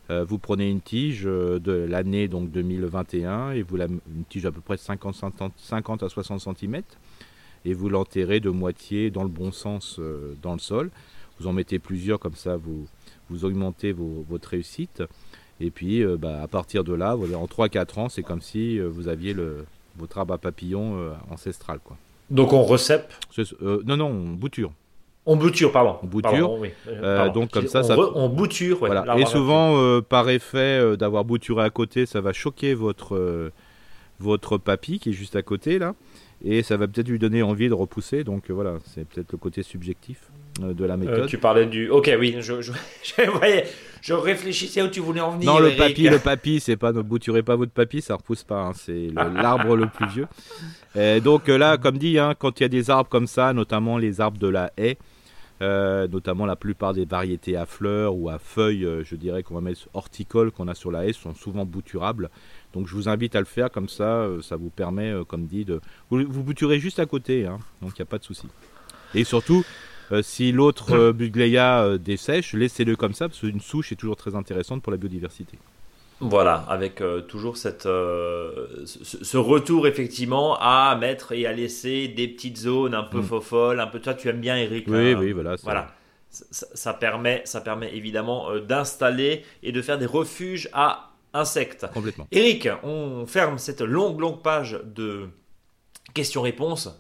S2: Euh, vous prenez une tige euh, de l'année donc 2021 et vous la, une tige à peu près 50, 50 à 60 cm et vous l'enterrez de moitié dans le bon sens euh, dans le sol. Vous en mettez plusieurs comme ça vous augmentez votre réussite. Et puis bah, à partir de là, en 3-4 ans, c'est comme si vous aviez le, votre arbre à papillon ancestral. Quoi.
S1: Donc on recèpe
S2: Non, non, on bouture.
S1: On bouture, pardon.
S2: On bouture. Euh, donc comme ça, ça...
S1: on bouture.
S2: voilà. Et souvent, euh, par effet euh, d'avoir bouturé à côté, ça va choquer votre votre papy qui est juste à côté là, et ça va peut-être lui donner envie de repousser. Donc voilà, c'est peut-être le côté subjectif de la méthode.
S1: tu parlais du. Ok, oui, je, je, je, réfléchissais où tu voulais en venir.
S2: Non, le papy, le papy, c'est pas ne bouturez pas votre papy, ça repousse pas. Hein, c'est l'arbre le, plus vieux. Et donc là, comme dit, hein, quand il y a des arbres comme ça, notamment les arbres de la haie. Euh, notamment la plupart des variétés à fleurs ou à feuilles, euh, je dirais qu'on va mettre horticoles qu'on a sur la haie, sont souvent bouturables. Donc je vous invite à le faire comme ça, euh, ça vous permet, comme dit, de vous, vous bouturez juste à côté, hein, donc il n'y a pas de souci. Et surtout, si l'autre Bugleia dessèche, laissez-le comme ça parce qu'une souche est toujours très intéressante pour la biodiversité.
S1: Voilà, avec euh, toujours cette, euh, ce, retour effectivement à mettre et à laisser des petites zones un peu mm. folles, un peu. Toi, tu aimes bien, Eric.
S2: Oui, oui, voilà.
S1: Voilà. Ça, permet, ça permet évidemment euh, d'installer et de faire des refuges à insectes.
S2: Complètement.
S1: Eric, on ferme cette longue, longue page de questions-réponses.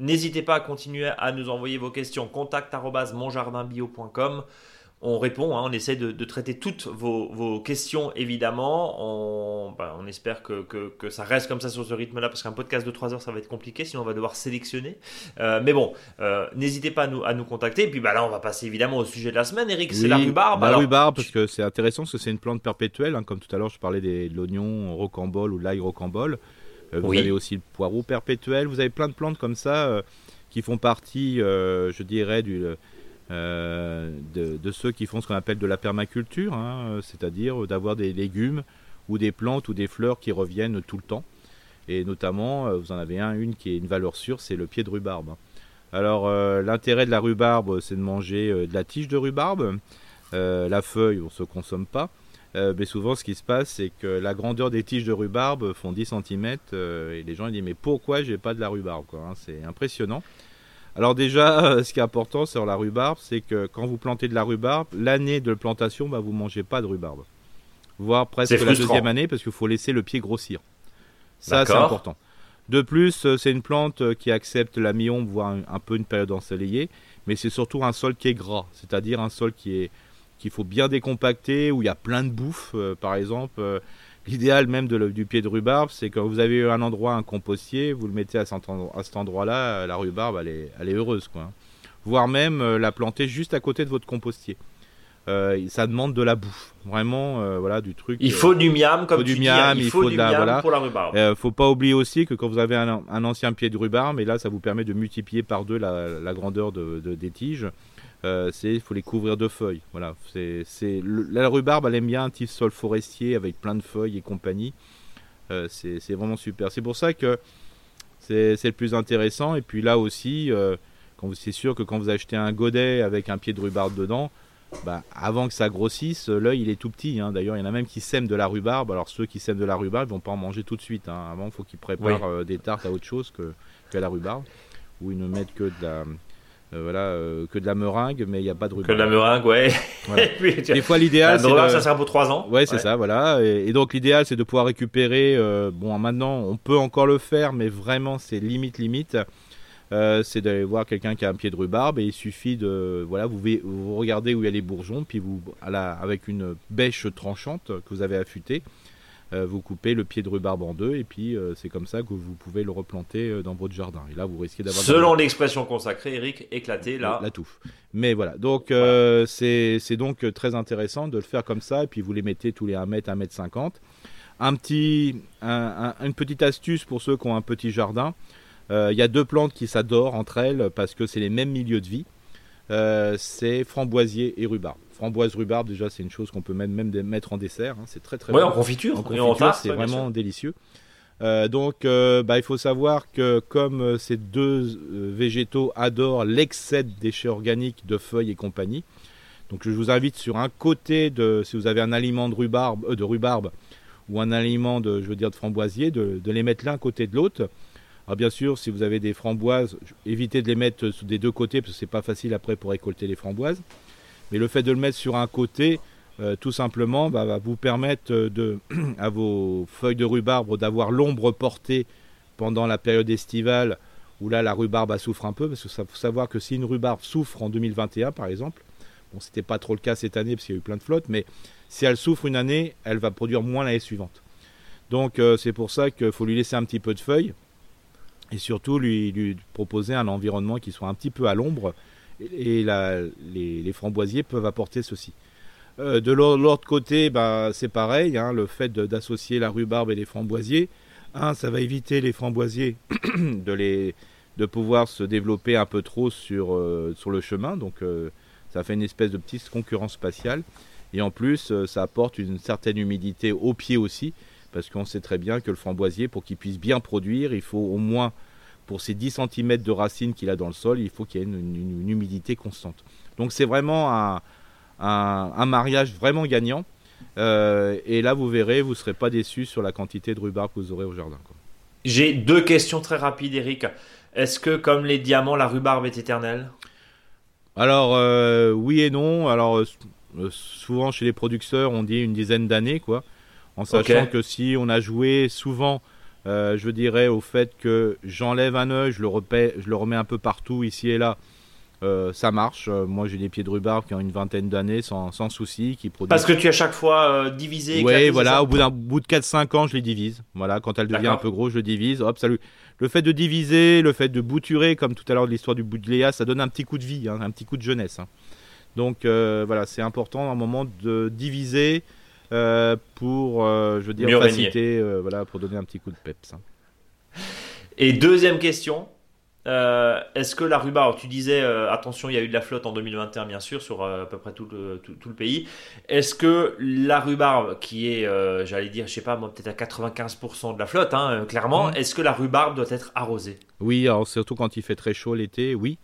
S1: N'hésitez pas à continuer à nous envoyer vos questions. Contact monjardinbio.com on répond, hein, on essaie de, traiter toutes vos, questions évidemment. On, bah, espère que, ça reste comme ça sur ce rythme-là parce qu'un podcast de 3 heures ça va être compliqué, sinon on va devoir sélectionner. Euh, mais bon, euh, n'hésitez pas à nous, contacter. Et puis bah, là, on va passer évidemment au sujet de la semaine. Eric, c'est la rhubarbe.
S2: La rhubarbe, parce que c'est intéressant parce que c'est une plante perpétuelle. Hein, comme tout à l'heure, je parlais de l'oignon rocambole ou l'ail rocambole. Euh, vous avez aussi le poireau perpétuel. Vous avez plein de plantes comme ça qui font partie, je dirais, du euh, de, ceux qui font ce qu'on appelle de la permaculture, hein, c'est-à-dire d'avoir des légumes ou des plantes ou des fleurs qui reviennent tout le temps. Et notamment, euh, vous en avez un, une qui est une valeur sûre, c'est le pied de rhubarbe. Alors, euh, l'intérêt de la rhubarbe, c'est de manger de la tige de rhubarbe. la feuille, on ne se consomme pas. Mais souvent, ce qui se passe, c'est que la grandeur des tiges de rhubarbe font 10 cm. et les gens ils disent Mais pourquoi j'ai pas de la rhubarbe hein C'est impressionnant. Alors déjà, euh, ce qui est important sur la rhubarbe, c'est que quand vous plantez de la rhubarbe, l'année de plantation, bah, vous mangez pas de rhubarbe. Voire presque la deuxième année, parce qu'il faut laisser le pied grossir. Ça, c'est important. De plus, euh, c'est une plante euh, qui accepte la mi-ombre, voire un, peu une période ensoleillée, mais c'est surtout un sol qui est gras, c'est-à-dire un sol qui est qu'il faut bien décompacter, où il y a plein de bouffe, par exemple. L'idéal même du pied de rhubarbe, c'est quand vous avez un endroit, un compostier, vous le mettez à cet endroit-là, la rhubarbe, elle est, elle est heureuse. Quoi. Hein. Voire même euh, la planter juste à côté de votre compostier. Euh, ça demande de la bouffe, vraiment, euh, voilà, du truc.
S1: Il faut du miam, comme tu dis, hein. il, faut, de la,
S2: voilà.
S1: pour la rhubarbe.
S2: Euh, faut pas oublier aussi que quand vous avez un, ancien pied de rhubarbe, et là, ça vous permet de multiplier par deux la, grandeur de, des tiges. Euh, c'est il faut les couvrir de feuilles. Voilà, c'est la rhubarbe elle aime bien un petit sol forestier avec plein de feuilles et compagnie. Euh, c'est c'est vraiment super. C'est pour ça que c'est c'est le plus intéressant. Et puis là aussi, euh, quand vous- c'est sûr que quand vous achetez un godet avec un pied de rhubarbe dedans, bah, avant que ça grossisse, l'œil il est tout petit. hein. D'ailleurs, il y en a même qui sèment de la rhubarbe. Alors ceux qui sèment de la rhubarbe, ils vont pas en manger tout de suite. hein. Avant, il faut qu'ils préparent euh, des tartes à autre chose que, que la rhubarbe. Ou ils ne mettent que de la, euh, voilà, euh, que de la meringue, mais il n'y a pas de
S1: Que
S2: rhubarbe.
S1: de la meringue, ouais.
S2: Voilà.
S1: Puis,
S2: Des fois, l'idéal, c'est de-
S1: ça sert pour 3 ans.
S2: Ouais, c'est ça, voilà. Et, et donc l'idéal, c'est de pouvoir récupérer. euh, bon, maintenant, on peut encore le faire, mais vraiment, c'est limite, limite. C'est d'aller voir quelqu'un qui a un pied de rhubarbe et il suffit de voilà vous, regardez où il y a les bourgeons puis vous à la- avec une bêche tranchante que vous avez affûtée vous coupez le pied de rhubarbe en deux et puis euh, c'est comme ça que vous pouvez le replanter euh, dans votre jardin et là vous risquez d'avoir la-
S1: Selon l'expression consacrée, Eric, éclaté là.
S2: la touffe. Mais voilà, donc euh, c'est donc euh, très intéressant de le faire comme ça, et puis vous les mettez tous les 1 mètre, 1 mètre 50. Un petit, un- un- une petite astuce pour ceux qui ont un petit jardin, Euh, il y a deux plantes qui s'adorent entre elles parce que c'est les mêmes milieux de vie. Euh, c'est framboisier et rhubarbe. Framboise, rhubarbe, déjà c'est une chose qu'on peut même, même mettre en dessert, hein, c'est très très
S1: Ouais,
S2: bon.
S1: en confiture.
S2: En confiture, c'est
S1: ouais,
S2: vraiment délicieux. Euh, donc, euh, bah, il faut savoir que comme euh, ces deux végétaux adorent l'excès de déchets organiques de feuilles et compagnie, donc je vous invite sur un côté de, si vous avez un aliment de rhubarbe, euh, de rhubarbe ou un aliment de, je veux dire, de framboisier, de, de les mettre l'un côté de l'autre. Alors bien sûr, si vous avez des framboises, évitez de les mettre des deux côtés parce que c'est pas facile après pour récolter les framboises. Mais le fait de le mettre sur un côté, euh, tout simplement, bah, va vous permettre euh, à vos feuilles de rhubarbe d'avoir l'ombre portée pendant la période estivale où là la rhubarbe souffre un peu parce que faut savoir que si une rhubarbe souffre en 2021 par exemple, bon c'était pas trop le cas cette année parce qu'il y a eu plein de flottes, mais si elle souffre une année, elle va produire moins l'année suivante. Donc euh, c'est pour ça qu'il faut lui laisser un petit peu de feuilles et surtout lui proposer un environnement qui soit un petit peu à l'ombre et, les, framboisiers peuvent apporter ceci. Euh, de l'au- l'autre côté, bah, c'est pareil, hein, le fait d'associer la rhubarbe et les framboisiers. Un, ça va éviter les framboisiers de, les, de pouvoir se développer un peu trop sur, euh, le chemin, donc euh, ça fait une espèce de petite concurrence spatiale. Et en plus, ça apporte une certaine humidité au pied aussi, parce qu'on sait très bien que le framboisier, pour qu'il puisse bien produire, il faut au moins, pour ces 10 cm de racines qu'il a dans le sol, il faut qu'il y ait une, une- une humidité constante. Donc c'est vraiment un, un- un mariage vraiment gagnant. Euh, et là, vous verrez, vous ne serez pas déçus sur la quantité de rhubarbe que vous aurez au jardin.
S1: J'ai deux questions très rapides, Eric. Est-ce que, comme les diamants, la rhubarbe est éternelle?
S2: Alors, euh, oui et non. Alors, euh, souvent chez les producteurs, on dit une dizaine d'années, quoi. En sachant que si on a joué souvent, euh, je dirais, au fait que j'enlève un œil, je le, repais- je le remets un peu partout, ici et là, euh, ça marche. Euh, moi, j'ai des pieds de rhubarbe qui ont une vingtaine d'années sans, sans souci, qui produisent.
S1: Parce que tu as chaque fois euh, divisé.
S2: Oui, voilà, au bout d'un bout de 4-5 ans, je les divise. Voilà, quand elle devient un peu gros, je le divise. Hop, salut. Le fait de diviser, le fait de bouturer, comme tout à l'heure de l'histoire du bout de Léa, ça donne un petit coup de vie, hein, un petit coup de jeunesse. hein. Donc euh, voilà, c'est important à un moment de diviser euh, pour, euh, je veux dire, faciliter, euh, voilà, pour donner un petit coup de peps. hein.
S1: Et deuxième question. euh, Est-ce que la rhubarbe, tu disais, euh, attention, il y a eu de la flotte en 2021, bien sûr, sur euh, à peu près tout le, tout, tout le pays. Est-ce que la rhubarbe, qui est, j'allais dire, je sais pas, moi, peut-être à 95% de la flotte, hein, clairement,
S2: Mhm.
S1: est-ce que la rhubarbe doit être arrosée?
S2: Oui, alors surtout quand il fait très chaud l'été, oui.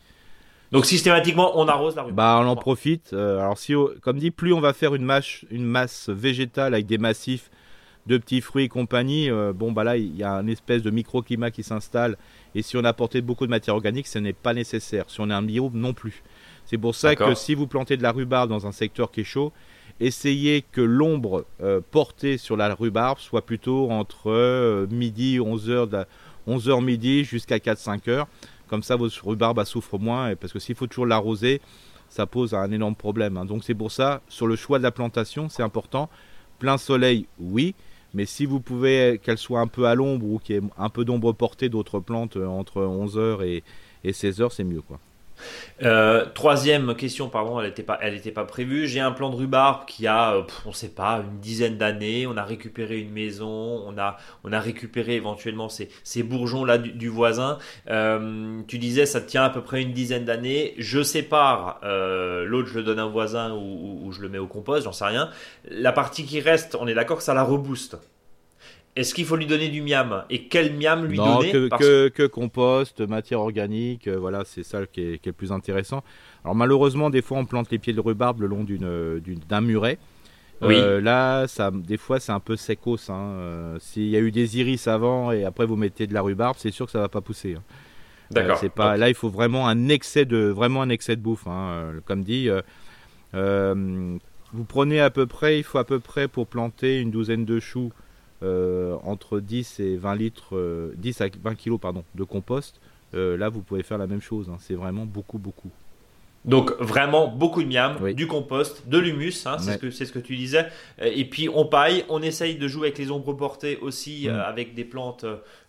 S1: Donc systématiquement, on arrose la rhubarbe.
S2: Bah, on en profite. Euh, alors, si, comme dit, plus on va faire une masse, une masse végétale avec des massifs de petits fruits et compagnie, euh, bon, bah là, il y a un espèce de microclimat qui s'installe. Et si on a apporté beaucoup de matière organique, ce n'est pas nécessaire. Si on est un bio, non plus. C'est pour ça que si vous plantez de la rhubarbe dans un secteur qui est chaud, essayez que l'ombre euh, portée sur la rhubarbe soit plutôt entre euh, midi, 11h, 11h midi jusqu'à 4-5 heures. Comme ça, votre rhubarbe elle souffre moins. Parce que s'il faut toujours l'arroser, ça pose un énorme problème. hein. Donc c'est pour ça, sur le choix de la plantation, c'est important. Plein soleil, oui. Mais si vous pouvez qu'elle soit un peu à l'ombre ou qu'il y ait un peu d'ombre portée d'autres plantes euh, entre 11h et, et 16h, c'est mieux. quoi.
S1: Euh, troisième question, pardon, elle n'était pas, pas prévue. J'ai un plan de rhubarbe qui a, euh, on sait pas, une dizaine d'années. On a récupéré une maison, on a, on a récupéré éventuellement ces, ces bourgeons là du, voisin. Euh, tu disais, ça tient à peu près une dizaine d'années. Je sépare, l'autre je le donne à un voisin ou, ou- ou je le mets au compost, j'en sais rien. La partie qui reste, on est d'accord que ça la rebooste. Est-ce qu'il faut lui donner du miam? Et quel miam lui
S2: non,
S1: donner
S2: que,
S1: Parce-
S2: que, que compost, matière organique, euh, voilà, c'est ça qui est, qui est le plus intéressant. Alors malheureusement, des fois, on plante les pieds de rhubarbe le long euh, d'un muret.
S1: Oui.
S2: Euh, là, ça, des fois, c'est un peu secos. Hein. Euh, S'il y a eu des iris avant et après vous mettez de la rhubarbe, c'est sûr que ça va pas pousser. hein.
S1: D'accord.
S2: C'est pas, là, il faut vraiment un excès de, vraiment un excès de bouffe. hein. Comme dit, vous prenez à peu près, il faut à peu près pour planter une douzaine de choux entre 10 et 20 litres, euh, 10 à 20 kilos pardon, de compost. Euh, là, vous pouvez faire la même chose. hein. C'est vraiment beaucoup, beaucoup.
S1: Donc vraiment beaucoup de miam,
S2: Oui.
S1: du compost, de l'humus, hein, c'est
S2: Ouais.
S1: ce que c'est ce que tu disais. Euh, Et puis on paille, on essaye de jouer avec les ombres portées aussi,
S2: Mm.
S1: euh, avec des plantes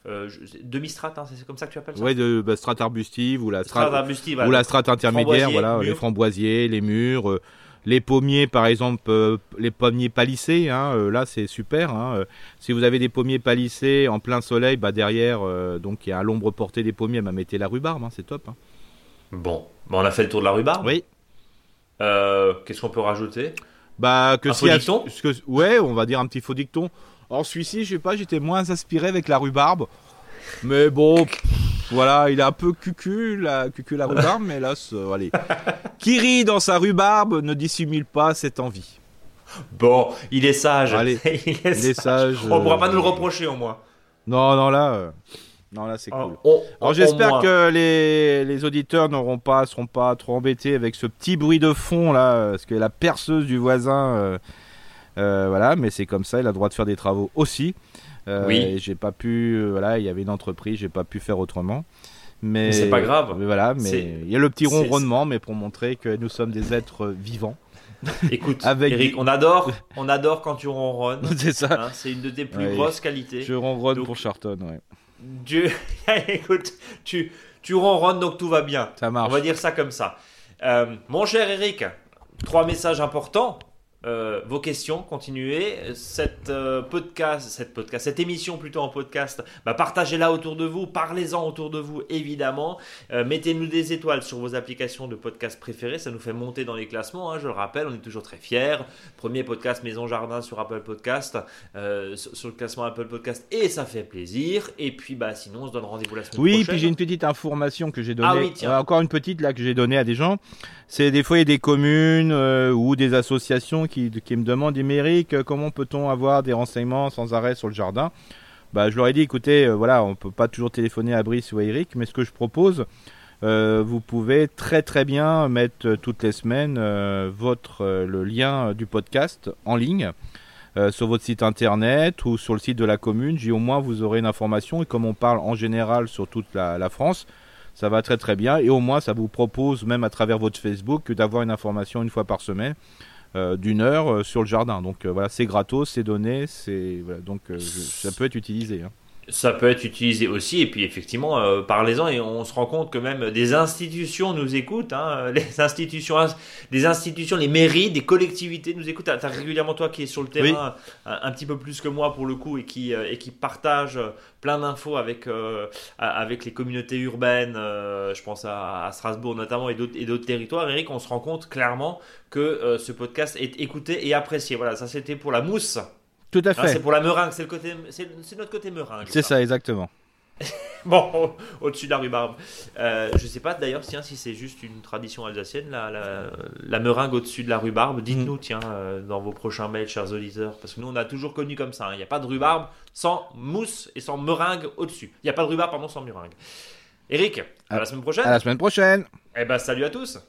S1: euh, demi-strates, hein, c'est comme ça que tu appelles ça
S2: Ouais, de bah, strate arbustive ou la
S1: Strate
S2: ou
S1: voilà.
S2: la strate intermédiaire,
S1: Framboisier,
S2: voilà, les framboisiers, les euh, les pommiers par exemple, euh, les pommiers palissés, hein, euh, là c'est super. hein, euh, si vous avez des pommiers palissés en plein soleil, bah derrière, donc il y a à l'ombre portée des pommiers, bah mettez la rhubarbe, hein, c'est top.
S1: Bon, Bon, on a fait le tour de la rhubarbe?
S2: Oui.
S1: Qu'est-ce qu'on peut rajouter?
S2: Bah que
S1: Un
S2: si
S1: faux dicton?
S2: que, ouais, on va dire un petit faux dicton. Or celui-ci, je sais pas, j'étais moins inspiré avec la rhubarbe, mais bon, pff, voilà, il est un peu cucu la cucu la rhubarbe, mais là, allez, qui rit dans sa rhubarbe ne dissimule pas cette envie.
S1: Bon, il est sage.
S2: Allez,
S1: il est
S2: Il est
S1: sage.
S2: sage.
S1: On pourra
S2: euh,
S1: pas nous le reprocher au moins.
S2: Non, non là, euh, non là c'est
S1: On-
S2: cool. Alors j'espère que les, les auditeurs n'auront pas, seront pas trop embêtés avec ce petit bruit de fond là, euh, parce que la perceuse du voisin, euh, euh, voilà, mais c'est comme ça, il a le droit de faire des travaux aussi. Euh,
S1: Oui.
S2: J'ai pas pu, euh, voilà, il y avait une entreprise, j'ai pas pu faire autrement. Mais
S1: Mais c'est pas grave.
S2: mais voilà, mais il y a le petit ronronnement, mais pour montrer que nous sommes des êtres vivants.
S1: Écoute,
S2: Avec
S1: Eric,
S2: des-
S1: on adore, on adore quand tu ronronnes.
S2: c'est ça.
S1: hein, c'est une de tes plus
S2: Ouais.
S1: grosses qualités.
S2: Je ronronne
S1: Donc-
S2: pour Charton, ouais.
S1: Tu... Écoute, tu, tu ronronnes donc tout va bien.
S2: Ça marche.
S1: On va dire ça comme ça. Euh, mon cher Eric, trois messages importants. Euh, vos questions, continuez. Cette euh, podcast, cette podcast, cette émission plutôt en podcast, bah, partagez-la autour de vous, parlez-en autour de vous évidemment. Euh, Mettez-nous des étoiles sur vos applications de podcast préférées, ça nous fait monter dans les classements. hein, je le rappelle, on est toujours très fiers. Premier podcast Maison Jardin sur Apple Podcast, sur, le classement Apple Podcast, et ça fait plaisir. Et puis bah sinon, on se donne rendez-vous la semaine
S2: Oui,
S1: prochaine.
S2: puis j'ai une petite information que j'ai donnée.
S1: Ah oui, tiens.
S2: Encore une petite là que j'ai donnée à des gens. C'est des fois il y a des communes ou des associations qui, qui me demandent, mais Eric, euh, comment peut-on avoir des renseignements sans arrêt sur le jardin? Bah, je leur ai dit, écoutez, euh, voilà, on peut pas toujours téléphoner à Brice ou à Eric, mais ce que je propose, euh, vous pouvez très très bien mettre toutes les semaines votre le lien du podcast en ligne sur votre site internet ou sur le site de la commune. J'ai au moins vous aurez une information. Et comme on parle en général sur toute la, la France, ça va très très bien. Et au moins ça vous propose même à travers votre Facebook d'avoir une information une fois par semaine d'une heure euh, sur le jardin. Donc euh, voilà, c'est gratos, c'est donné, c'est voilà, donc euh, ça peut être utilisé. hein.
S1: Ça peut être utilisé aussi, et puis effectivement, euh, parlez-en, et on se rend compte que même des institutions nous écoutent, hein, les institutions, des institutions, les mairies, des collectivités nous écoutent. Tu as régulièrement toi qui est sur le terrain, un, un petit peu plus que moi pour le coup, et qui, euh, et qui partage euh, plein d'infos avec, euh, avec les communautés urbaines, euh, je pense à, à Strasbourg notamment, et d'autres territoires. Eric, on se rend compte clairement que euh, ce podcast est écouté et apprécié. Voilà, ça c'était pour la mousse.
S2: Tout à fait.
S1: c'est pour la meringue, c'est le côté, c'est c'est notre côté meringue.
S2: c'est ça exactement.
S1: Bon, au- au-dessus de la rhubarbe. Euh, je sais pas d'ailleurs tiens, si c'est juste une tradition alsacienne, la, la, la meringue au-dessus de la rhubarbe. Dites-nous, tiens, euh, dans vos prochains mails, chers auditeurs. Parce que nous, on a toujours connu comme ça. hein. Il n'y a pas de rhubarbe sans mousse et sans meringue au-dessus. Il n'y a pas de rhubarbe, pardon, sans meringue. Eric, à
S2: À-
S1: la semaine prochaine.
S2: À la semaine prochaine.
S1: Eh ben, salut à tous.